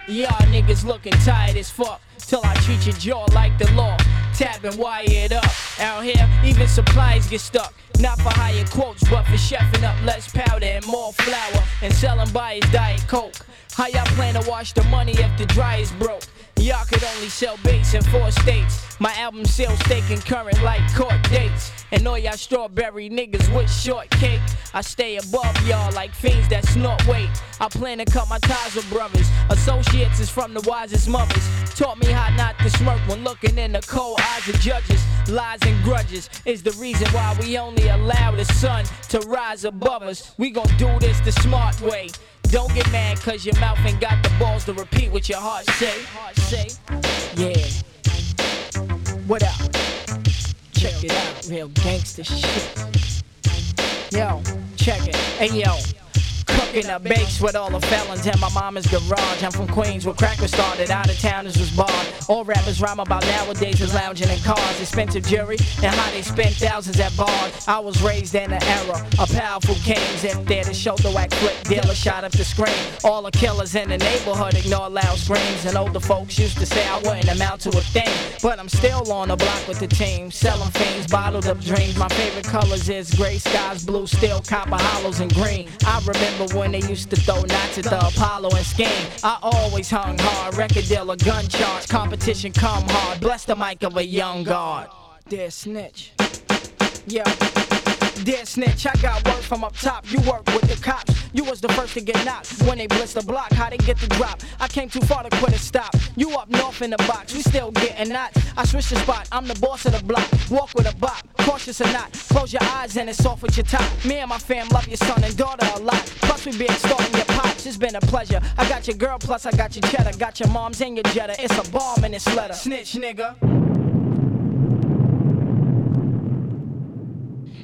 Y'all niggas looking tired as fuck till I treat your jaw like the law. Tap and wire it up. Out here, even supplies get stuck. Not for higher quotes, but for chefing up less powder and more flour and selling by his diet coke. How y'all plan to wash the money if the dryer's broke? Y'all could only sell baits in four states. My album sales stay concurrent like court dates. And all y'all strawberry niggas with shortcake. I stay above y'all like fiends that snort weight. I plan to cut my ties with brothers. Associates is from the wisest mothers. Taught me how not to smirk when looking in the cold eyes of judges. Lies and grudges is the reason why we only allow the sun to rise above us. We gon' do this the smart way. Don't get mad cause your mouth ain't got the balls to repeat what your heart say. Heart say. Yeah. What up? Check it out, real gangster shit. Yo, check it. Hey yo. Cooking up bakes with all the felons in my mama's garage. I'm from Queens where crack was started. Out of towners was barred. All rappers rhyme about nowadays is lounging in cars. Expensive jewelry and how they spend thousands at bars. I was raised in an era of powerful kings. If they're the shoulder whack flick dealer shot up the screen. All the killers in the neighborhood ignore loud screams. And older folks used to say I wouldn't amount to a thing. But I'm still on the block with the team. Selling fiends, bottled up dreams. My favorite colors is gray skies, blue, steel, copper, hollows, and green. I remember when they used to throw knots at the Apollo and scheme. I always hung hard, record deal dealer, gun charge, competition come hard. Bless the mic of a young guard. Dear snitch. Yeah. Dear snitch, I got word from up top. You work with the cops. You was the first to get knocked when they blitz the block. How they get the drop? I came too far to quit and stop. You up north in the box, we still getting knots. I switched the spot. I'm the boss of the block. Walk with a bop, cautious or not. Close your eyes and it's off with your top. Me and my fam love your son and daughter a lot. Plus we be extorting your pops. It's been a pleasure. I got your girl, plus I got your cheddar. Got your moms and your jetta. It's a bomb in this letter. Snitch, nigga.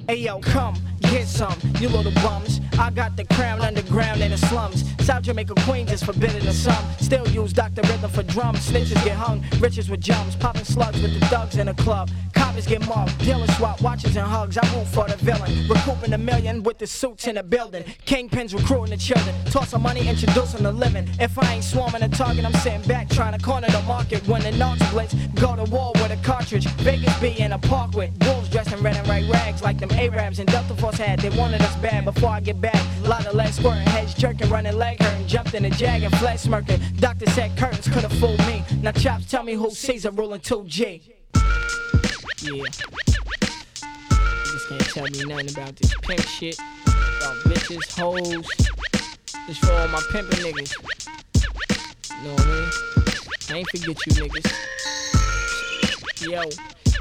Hey yo, come get some, you little bums. I got the crown underground in the slums. South Jamaica Queens is forbidden to some. Still use Dr. Rhythm for drums. Snitches get hung, riches with jumps. Popping slugs with the thugs in the club. Coppers get mugged, dealers swap watches and hugs. I root for the villain. Recouping a million with the suits in the building. Kingpins recruiting the children. Toss some money, introducing the living. If I ain't swarming a target, I'm sitting back trying to corner the market. When the knocks blitz, go to war with a cartridge. Vegas be in a park with wolves dressed in red and white rags like them Arabs and Delta Force had. They wanted us bad before I get back. A lot of legs squirting, heads jerking, running leg hurting. Jumped in a jag and flesh smirking. Doctor said curtains could have fooled me. Now chops, tell me who Caesar ruling 2G. Yeah. You just can't tell me nothing about this pimp shit. About bitches, hoes. This for all my pimpin' niggas. You Know what I mean? I ain't forget you niggas. Yo,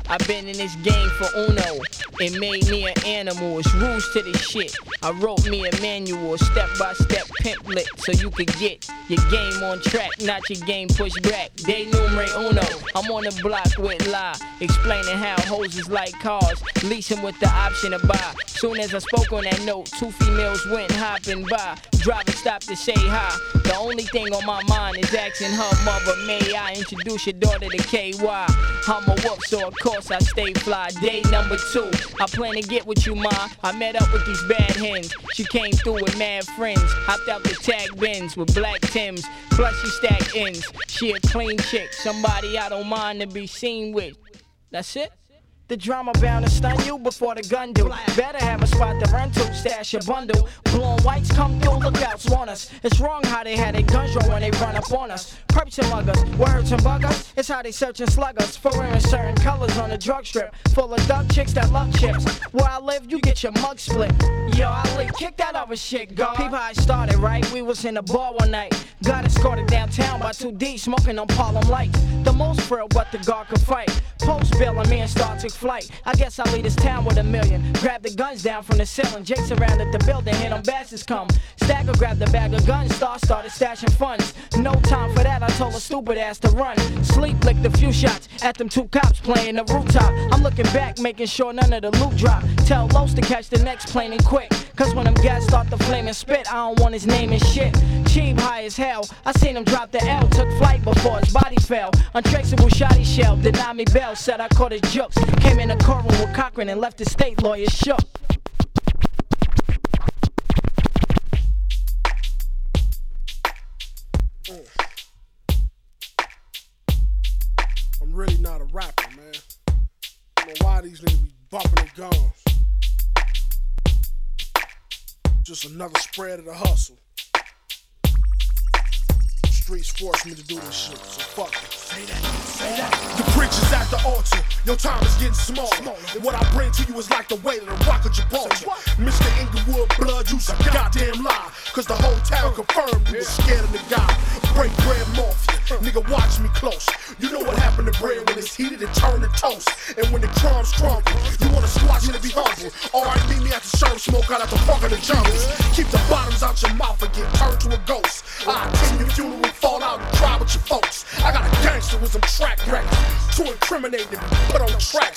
I've been in this game for Uno. It made me an animal. It's rules to this shit. I wrote me a manual, step by step pimplet, so you could get your game on track, not your game pushed back. They numere uno. I'm on the block with lie, explaining how hoes is like cars, leasing with the option to buy. Soon as I spoke on that note, two females went hopping by. Driver stopped to say hi. The only thing on my mind is asking her mother, may I introduce your daughter to KY? I'm a whoop, so of course I stay fly. Day number two, I plan to get with you, ma. I met up with these bad hens. She came through with mad friends. Hopped out the tag bins with black Tims. Plus she stacked ends. She a clean chick, somebody I don't mind to be seen with. That's it. The drama bound to stun you before the gun do. Better have a spot to run to, stash a bundle. Blowing whites come through, lookouts want us. It's wrong how they had their guns drawn when they run up on us. Perps and muggers, words and buggers. It's how they search and slug us for wearing certain colors on the drug strip. Full of duck chicks that love chips. Where I live, you get your mug split. Yo, I Ali, kick that other shit, God. People, I started, right? We was in a bar one night. Got escorted downtown by 2D, smoking on Harlem lights. The most frail, but the guard could fight. Post bill and me and Star flight. I guess I'll leave this town with a million. Grab the guns down from the ceiling. Jake surrounded the building, hit them bastards come. Stagger grabbed the bag of guns, Star started stashing funds. No time for that, I told a stupid ass to run. Sleep licked a few shots at them two cops playing the rooftop. I'm looking back, making sure none of the loot drop. Tell Los to catch the next plane and quick. Cause when them gas start to flame and spit, I don't want his name and shit. Cheap high as hell. I seen him drop the L, took flight before his body fell. Untraceable shotty shell, denied me bail, said I caught his jokes. Came in the courtroom with Cochran and left the state lawyers shook. I'm really not a rapper, man. I don't know why these niggas be bumping their guns. Just another spread of the hustle. Streets forced me to do this shit, so fuck it. Say that, say that. The preacher's at the altar. Your time is getting smaller. And what I bring to you is like the weight of the rock of Gibraltar. Mr. Inglewood, blood, you's a goddamn lie. Cause the whole town confirmed you was scared of the guy. Break bread mafia. Nigga, watch me close. You know what happened to bread when it's heated and turned to toast. And when the crumbs crumble, you wanna squash it and be humble. Alright, meet me at the sherm smoke out at the park of the jungles. Keep the bottoms out your mouth and get turned to a ghost. I attend your funeral fall out and cry with your folks. I got a gangster with gangsterism track record to incriminate and put on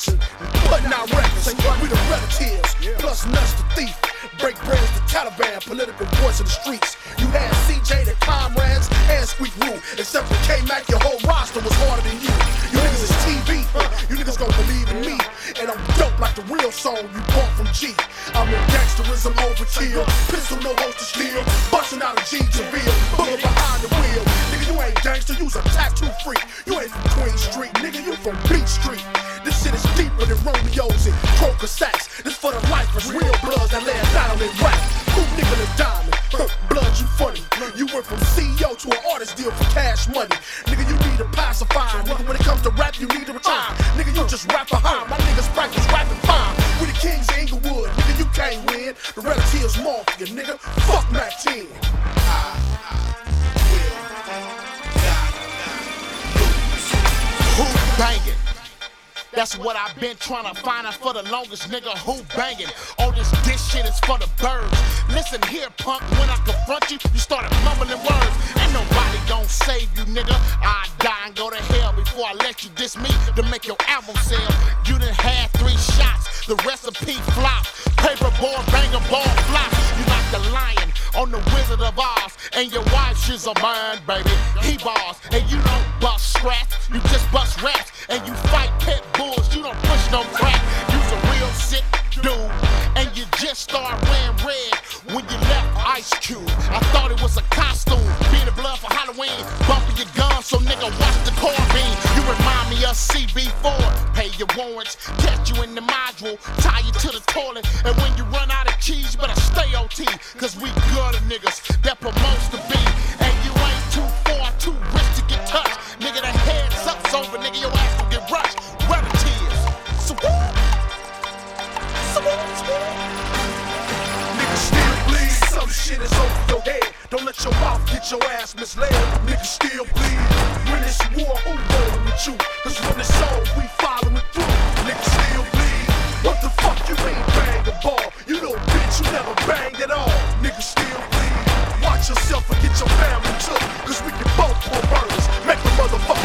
and, and putting records. We the relatives, plus the thief. Break bread is the Taliban, political voice of the streets. You had CJ, the comrades, and Squeak Roo. Except for K-Mac, your whole roster was harder than you. You niggas is TV, you niggas gon' believe in me. And I'm dope like the real song you bought from G. I'm in gangsterism overkill, pistol no holster steel, busting out a G Javille, bullet behind the wheel. Nigga, you ain't gangster, you's a tattoo freak. You ain't from Queen Street, nigga, you from Beach Street. This shit is deeper than Romeo's and Croker Sacks. This for the lifers, real bloods that lay a dot on their. Who nickel and diamond? Blood, you funny. You went from CEO to an artist deal for cash money. Nigga, you need a pacifier. Nigga, when it comes to rap, you need to retire. Nigga, you just rap behind. My niggas practice rapping fine. We the kings of Inglewood. Nigga, you can't win. The Red relatives mafia, nigga. Fuck Mack 10. Who banging? That's what I've been trying to find out for the longest, nigga. Who banging? All this diss shit is for the birds. Listen here, punk. When I confront you, you started mumbling words. Ain't nobody gon' save you, nigga. I die and go to hell before I let you diss me to make your album sell. You done had three shots. The recipe flop. Paperboard, banger ball flop. You like the lion on the Wizard of Oz. And your wife, she's a man, baby. He boss. And you don't bust scraps. You just bust raps. And you fight pit bulls. You don't push no crack. You's a real sick dude. And you just start wearing red when you left Ice Cube. I thought it was a costume. Being the blood for Halloween. Bumping your gun, so nigga, watch the carbine. You remind me of CB4. Pay your warrants. Catch you in the module. Tie you to the toilet. And when you run out of cheese, you better stay OT. Cause we good niggas that promotes to be. And you ain't too far, too rich to get touched. Nigga, the head sucks over, nigga, your ass will get rushed. Some shit is over your head. Don't let your mouth get your ass misled. Niggas still bleed. When it's war, who rolling with you? Cause when it's on, we following through. Niggas still bleed. What the fuck you ain't bang a ball? You know, bitch, you never banged at all. Niggas still bleed. Watch yourself and get your family took. Cause we can both pull murders. Make the motherfucking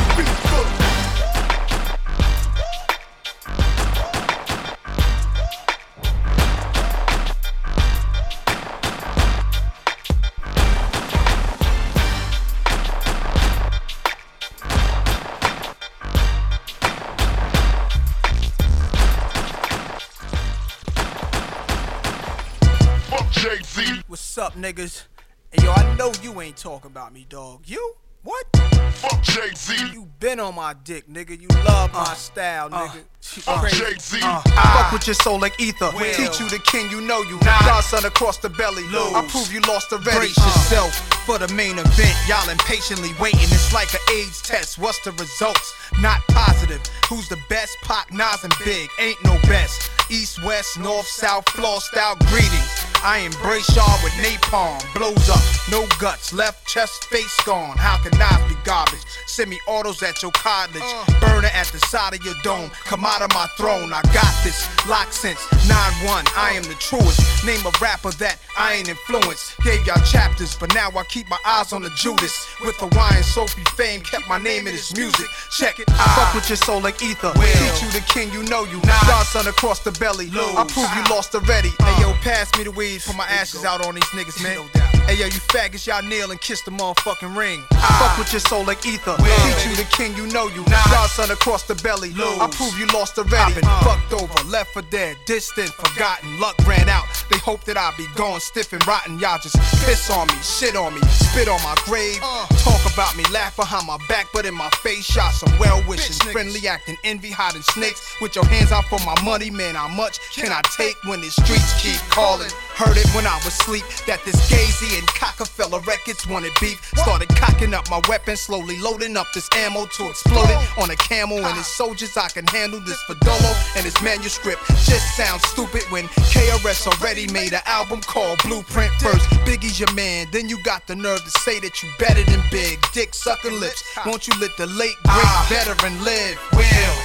up, niggas? And yo, I know you ain't talking about me, dog. You? What? Fuck Jay-Z. You been on my dick, nigga. You love my uh, style, uh, nigga. Uh, Fuck Crazy. Jay-Z. Uh, Fuck with your soul like ether. Will. Teach you the king, you know you. Nah. Godson across the belly. Lose. I prove you lost already. Brace yourself for the main event. Y'all impatiently waiting. It's like an AIDS test. What's the results? Not positive. Who's the best? Pac, Nas, and Big. Ain't no best. East, west, north, south, floor style greetings. I embrace y'all with napalm. Blows up, no guts, left chest, face gone. How can Nas be garbage? Semi autos at your cottage. Uh. Burner at the side of your dome. Come out of my throne. I got this. Lock since 9-1. I am the truest. Name a rapper that I ain't influenced. Gave y'all chapters, but now I keep my eyes on the Judas. With Hawaiian Sophie fame, kept my name in his music. Check it. Fuck with your soul like ether. Teach you the king, you know you. Godson across the belly. I prove you lost already. Uh. Hey yo, pass me the weed, put my ashes out on these niggas, man. Hey yo, you faggots, y'all kneel and kiss the motherfucking ring. Ah. Fuck with your soul like ether. Teach you the king, you know you. Godson across the belly. I prove you lost already. I've been uh. fucked over, left for dead, distant, forgotten. Luck ran out. They hope that I be gone stiff and rotten. Y'all just piss on me, shit on me, spit on my grave. Uh. Talk about me, laugh behind my back, but in my face, shot some well wishing, friendly acting, envy, hiding snakes. With your hands out for my money, man, how much can I take when the streets keep calling? Heard it when I was asleep that this Gazy and Cockefeller records wanted beef. Started cocking up my weapon, slowly loading up this ammo to explode it on a camel and his soldiers. I can handle this Fadolo and his manuscript. Just sounds stupid when KRS already made an album called Blueprint. First, Biggie's your man, then you got the nerve to say that you better than Big. Dick sucking lips. Won't you let the late great veteran live? Will.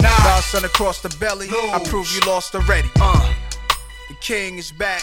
Nah. Godson across the belly. I prove you lost already. Uh. The king is back.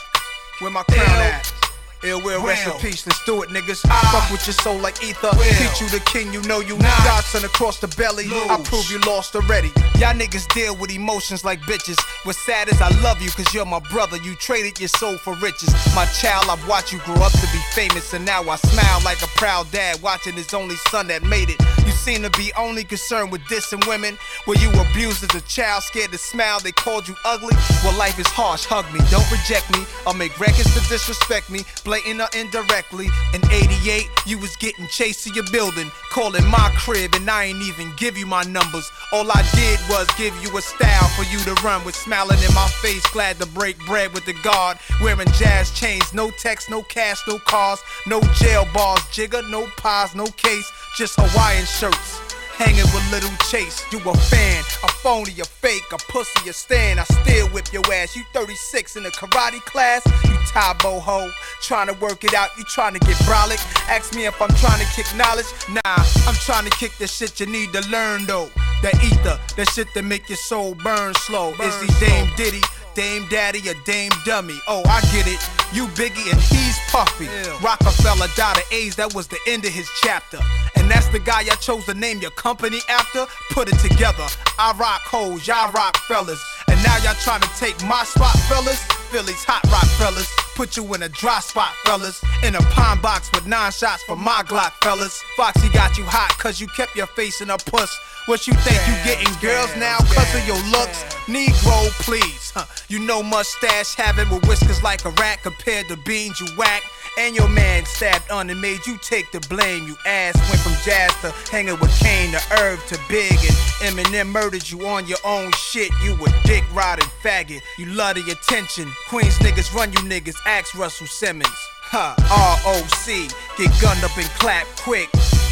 Where my crown at? Ill will rest in peace, let's do it, niggas. Ah. Fuck with your soul like ether. Teach you the king, you know you nah. Godson across the belly. I prove you lost already. Y'all niggas deal with emotions like bitches. What's sad is I love you, cause you're my brother. You traded your soul for riches. My child, I've watched you grow up to be famous, and now I smile like a proud dad watching his only son that made it. You seem to be only concerned with dissing women. Were you abused as a child, scared to smile? They called you ugly? Well, life is harsh, hug me, don't reject me. I'll make records to disrespect me, blatant or indirectly. In 88, you was getting chased to your building, calling my crib, and I ain't even give you my numbers. All I did was give you a style for you to run with, smiling in my face, glad to break bread with the guard. Wearing jazz chains, no text, no cash, no cars, no jail bars, jigger, no pies, no case, just Hawaiian shirts. Hanging with Little Chase, you a fan, a phony, a fake, a pussy, a stand. I still whip your ass. You 36 in a karate class, you Tybo ho. Trying to work it out, you trying to get brolic. Ask me if I'm trying to kick knowledge. Nah, I'm trying to kick the shit you need to learn though. That ether, that shit that make your soul burn slow. Is he Dame Diddy? Dame Daddy or Dame Dummy. Oh, I get it. You Biggie and he's Puffy. Rockefeller died of AIDS, that was the end of his chapter. That's the guy I chose to name your company after? Put it together. I rock hoes, y'all rock fellas. And now y'all trying to take my spot, fellas? Phillies, hot rock fellas. Put you in a dry spot, fellas. In a pine box with nine shots for my Glock, fellas. Foxy got you hot cause you kept your face in a puss. What you think you getting girls now cause of your looks? Negro, please. Huh. You know mustache having with whiskers like a rat compared to beans you whack. And your man stabbed on and made you take the blame. You ass went from jazz to hanging with Kane to Irv to Big. And Eminem murdered you on your own shit. You a dick riding faggot. You love the attention. Queens niggas run you niggas. Ask Russell Simmons. Ha, ROC, get gunned up and clap quick.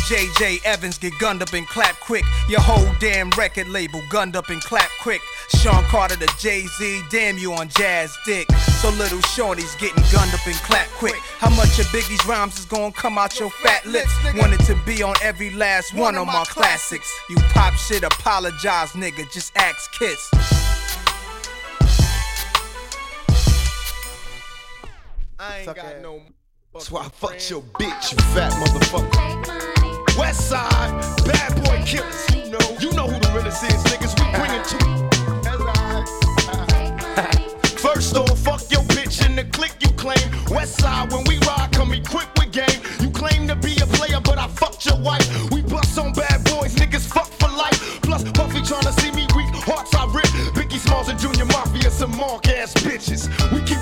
JJ Evans get gunned up and clap quick. Your whole damn record label gunned up and clap quick. Sean Carter to Jay Z, damn you on jazz dick. So little Shorty's getting gunned up and clap quick. How much of Biggie's rhymes is gonna come out your fat lips? Wanted to be on every last one of my classics. You pop shit, apologize, nigga, just ask Kiss. I ain't got no. That's why I fucked your bitch, you fat motherfucker. West side, bad boy killers. You know, you know who the realest is, niggas. We bring it to. First off, fuck your bitch in the clique you claim. West side, when we ride, come equipped with game. You claim to be a player, but I fucked your wife. We bust on bad boys, niggas fuck for life. Plus, Puffy tryna see me weak, hearts I rip. Biggie Smalls and Junior Mafia, some mark ass bitches. We keep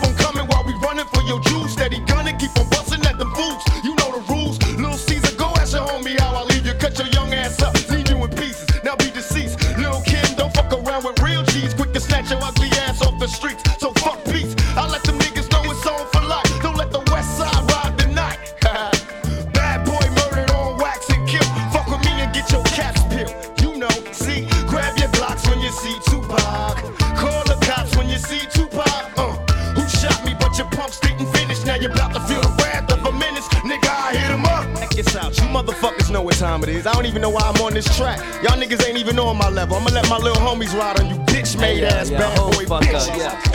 running for your juice. Steady gunning, keep on busting at them fools. You know the rules. Little Caesar, go ask your homie how I leave you. Cut your young ass up, leave you in pieces. Now be deceased. Little Kim, don't fuck around with real G's. Quick to snatch your ugly let my little homies on you bitch made ass yeah, bad boy bitches. up, yeah.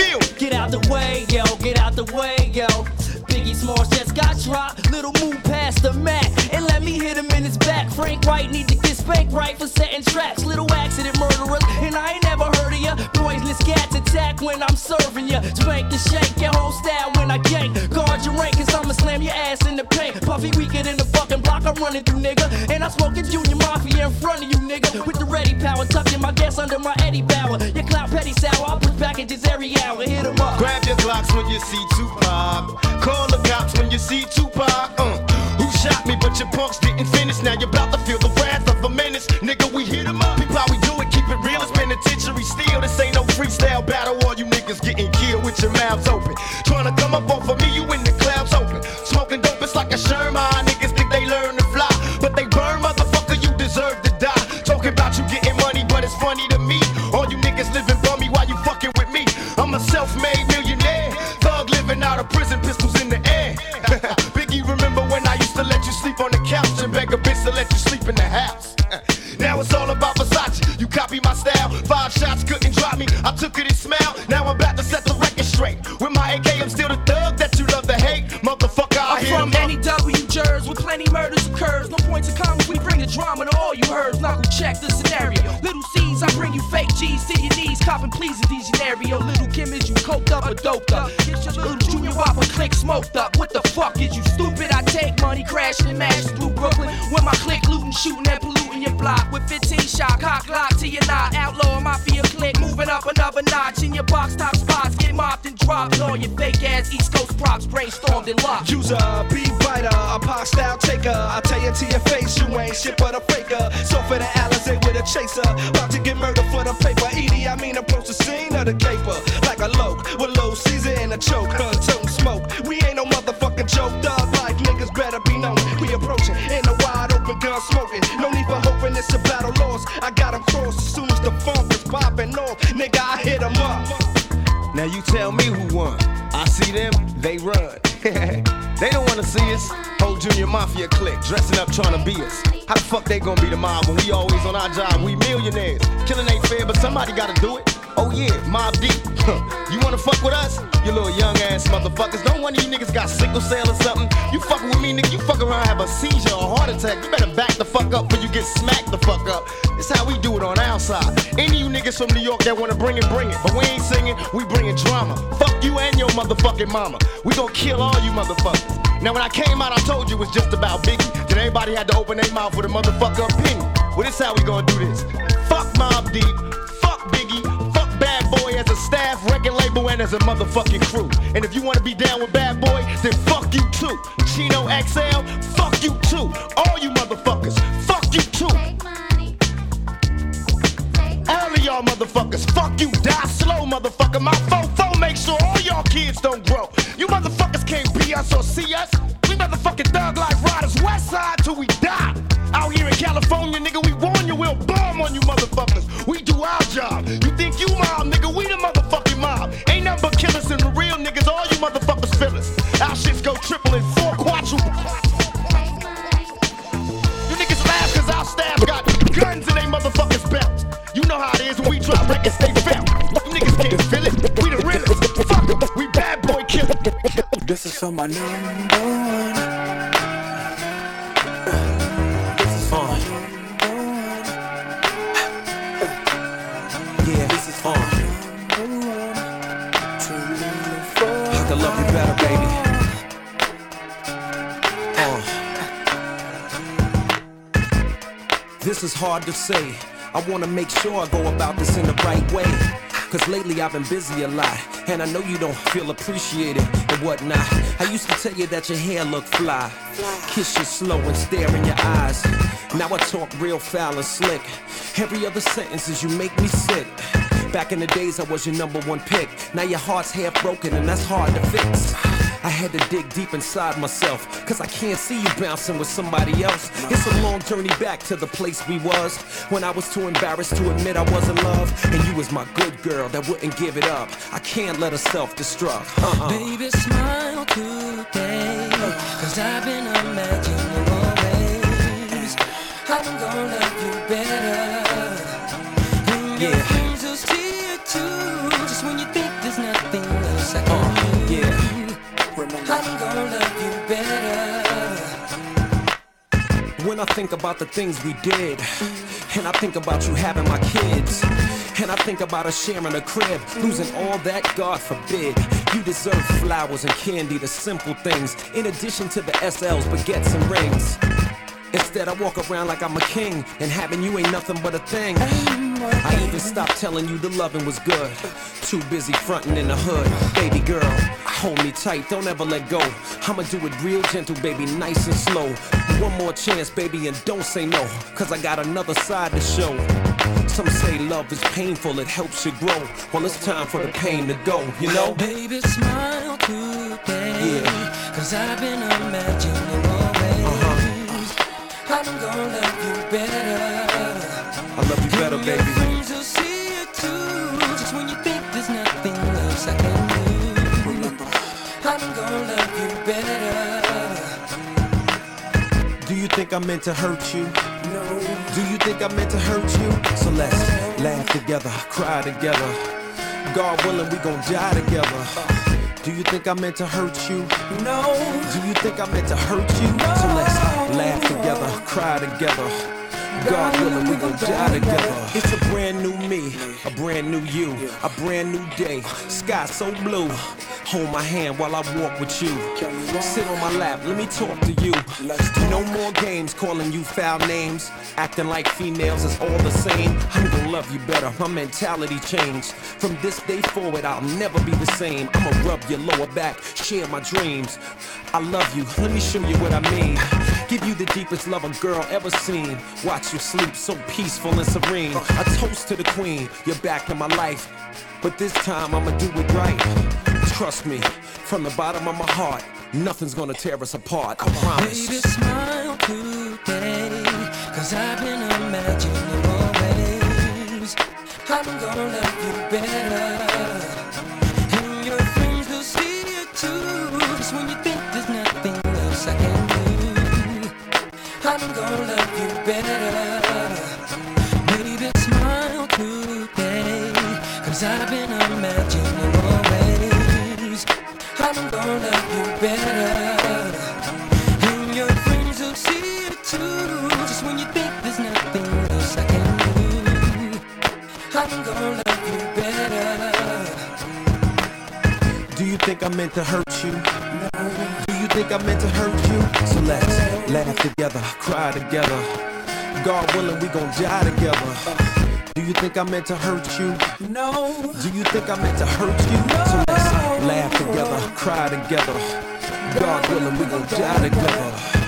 Box top spots, get mopped and dropped. All your fake ass East Coast props brainstormed and locked. User, beat biter, a pop style taker. I tell you to your face, you ain't shit but a faker. So for the Alizé with a chaser, about to get murdered for the paper. Edie, I mean approach the scene of the caper like a loke with low season and a choke. Mafia clique dressing up trying to be us. How the fuck they gonna be the mob when we always on our job? We millionaires. Killing ain't fair, but somebody gotta do it. Oh yeah, Mob Deep. you wanna fuck with us? You little young ass motherfuckers. Don't one of you niggas got sickle cell or something. You fucking with me, nigga. You fuck around, have a seizure or heart attack. You better back the fuck up before you get smacked the fuck up. This how we do it on our side. Any you niggas from New York that wanna bring it, bring it. But we ain't singing, we bringing drama. Fuck you and your motherfucking mama. We gonna kill all you motherfuckers. Now when I came out, I told you it was just about Biggie. Then everybody had to open their mouth with a motherfucker opinion. Well, this how we gonna do this. Fuck Mob Deep, fuck Biggie, fuck Bad Boy as a staff, record label, and as a motherfucking crew. And if you wanna be down with Bad Boy, then fuck you too. Chino XL, fuck you too. All you motherfuckers, fuck you too. All y'all motherfuckers, fuck you, die slow, motherfucker. My fofo make sure all y'all kids don't grow. You motherfuckers can't be us or see us. We motherfucking thug like riders, west side till we die. Out here in California, nigga, we warn you, we'll bomb on you motherfuckers. We do our job. You think you mob, nigga, we the motherfucking mob. Ain't nothing but killers and the real niggas, all you motherfuckers feel us. Our shits go triple and four quadruple. You niggas laugh cause our staff got guns in they motherfuckers know how it is when we drop records, they niggas can't feel it. We the realest. Fuck 'em. We bad boy. This is for my number one. This is for Yeah, this is on. I love you better, baby. Uh. This is hard to say. I wanna make sure I go about this in the right way. Cause lately I've been busy a lot. And I know you don't feel appreciated and whatnot. I used to tell you that your hair looked fly. Kiss you slow and stare in your eyes. Now I talk real foul and slick. Every other sentence is you make me sick. Back in the days I was your number one pick. Now your heart's half broken and that's hard to fix. I had to dig deep inside myself, cause I can't see you bouncing with somebody else. It's a long journey back to the place we was when I was too embarrassed to admit I was in love. And you was my good girl that wouldn't give it up. I can't let her self destruct. Uh-uh. Baby, smile today. Cause I've been imagining always. I'm gonna love you better. I think about the things we did, and I think about you having my kids, and I think about us sharing a crib, losing all that, God forbid. You deserve flowers and candy, the simple things, in addition to the SLs, baguettes, and rings. Instead, I walk around like I'm a king, and having you ain't nothing but a thing. I even stopped telling you the loving was good. Too busy fronting in the hood. Baby girl, hold me tight, don't ever let go. I'ma do it real gentle, baby, nice and slow. One more chance, baby, and don't say no, cause I got another side to show. Some say love is painful, it helps you grow. Well, it's time for the pain to go, you know? Baby, smile today. Yeah. Cause I've been imagining. I'm gonna love you better. I love you better, Your baby. friends will see it too. Just when you think there's nothing else I can do. I'm gonna love you better. Do you think I meant to hurt you? No. Do you think I meant to hurt you? So let's laugh together, cry together. God willing, we gon' die together. Do you think I meant to hurt you? No. Do you think I meant to hurt you? So let's laugh together, cry together. God willing, we gon' die together. It's a brand new me, a brand new you, a brand new day. Sky so blue. Hold my hand while I walk with you. Sit on my lap, let me talk to you. No more games calling you foul names. Acting like females is all the same. I'm gonna love you better, my mentality changed. From this day forward, I'll never be the same. I'ma rub your lower back, share my dreams. I love you, let me show you what I mean. Give you the deepest love a girl ever seen. Watch you sleep so peaceful and serene. A toast to the queen, you're back in my life. But this time I'ma do it right. Trust me, from the bottom of my heart, nothing's gonna tear us apart. I promise. Baby, smile today. Cause I've been imagining always. I'm gonna love you better. I'm gonna love you better. Baby, smile today. Cause I've been imagining always. I'm gonna love you better. And your friends will see it too. Just when you think there's nothing else I can do, I'm gonna love you better. Do you think I meant to hurt you? Do you think I meant to hurt you? So let's laugh together, cry together. God willing, we gon' die together. Do you think I meant to hurt you? No. Do you think I meant to hurt you? So let's laugh together, cry together. God willing, we gon' die together.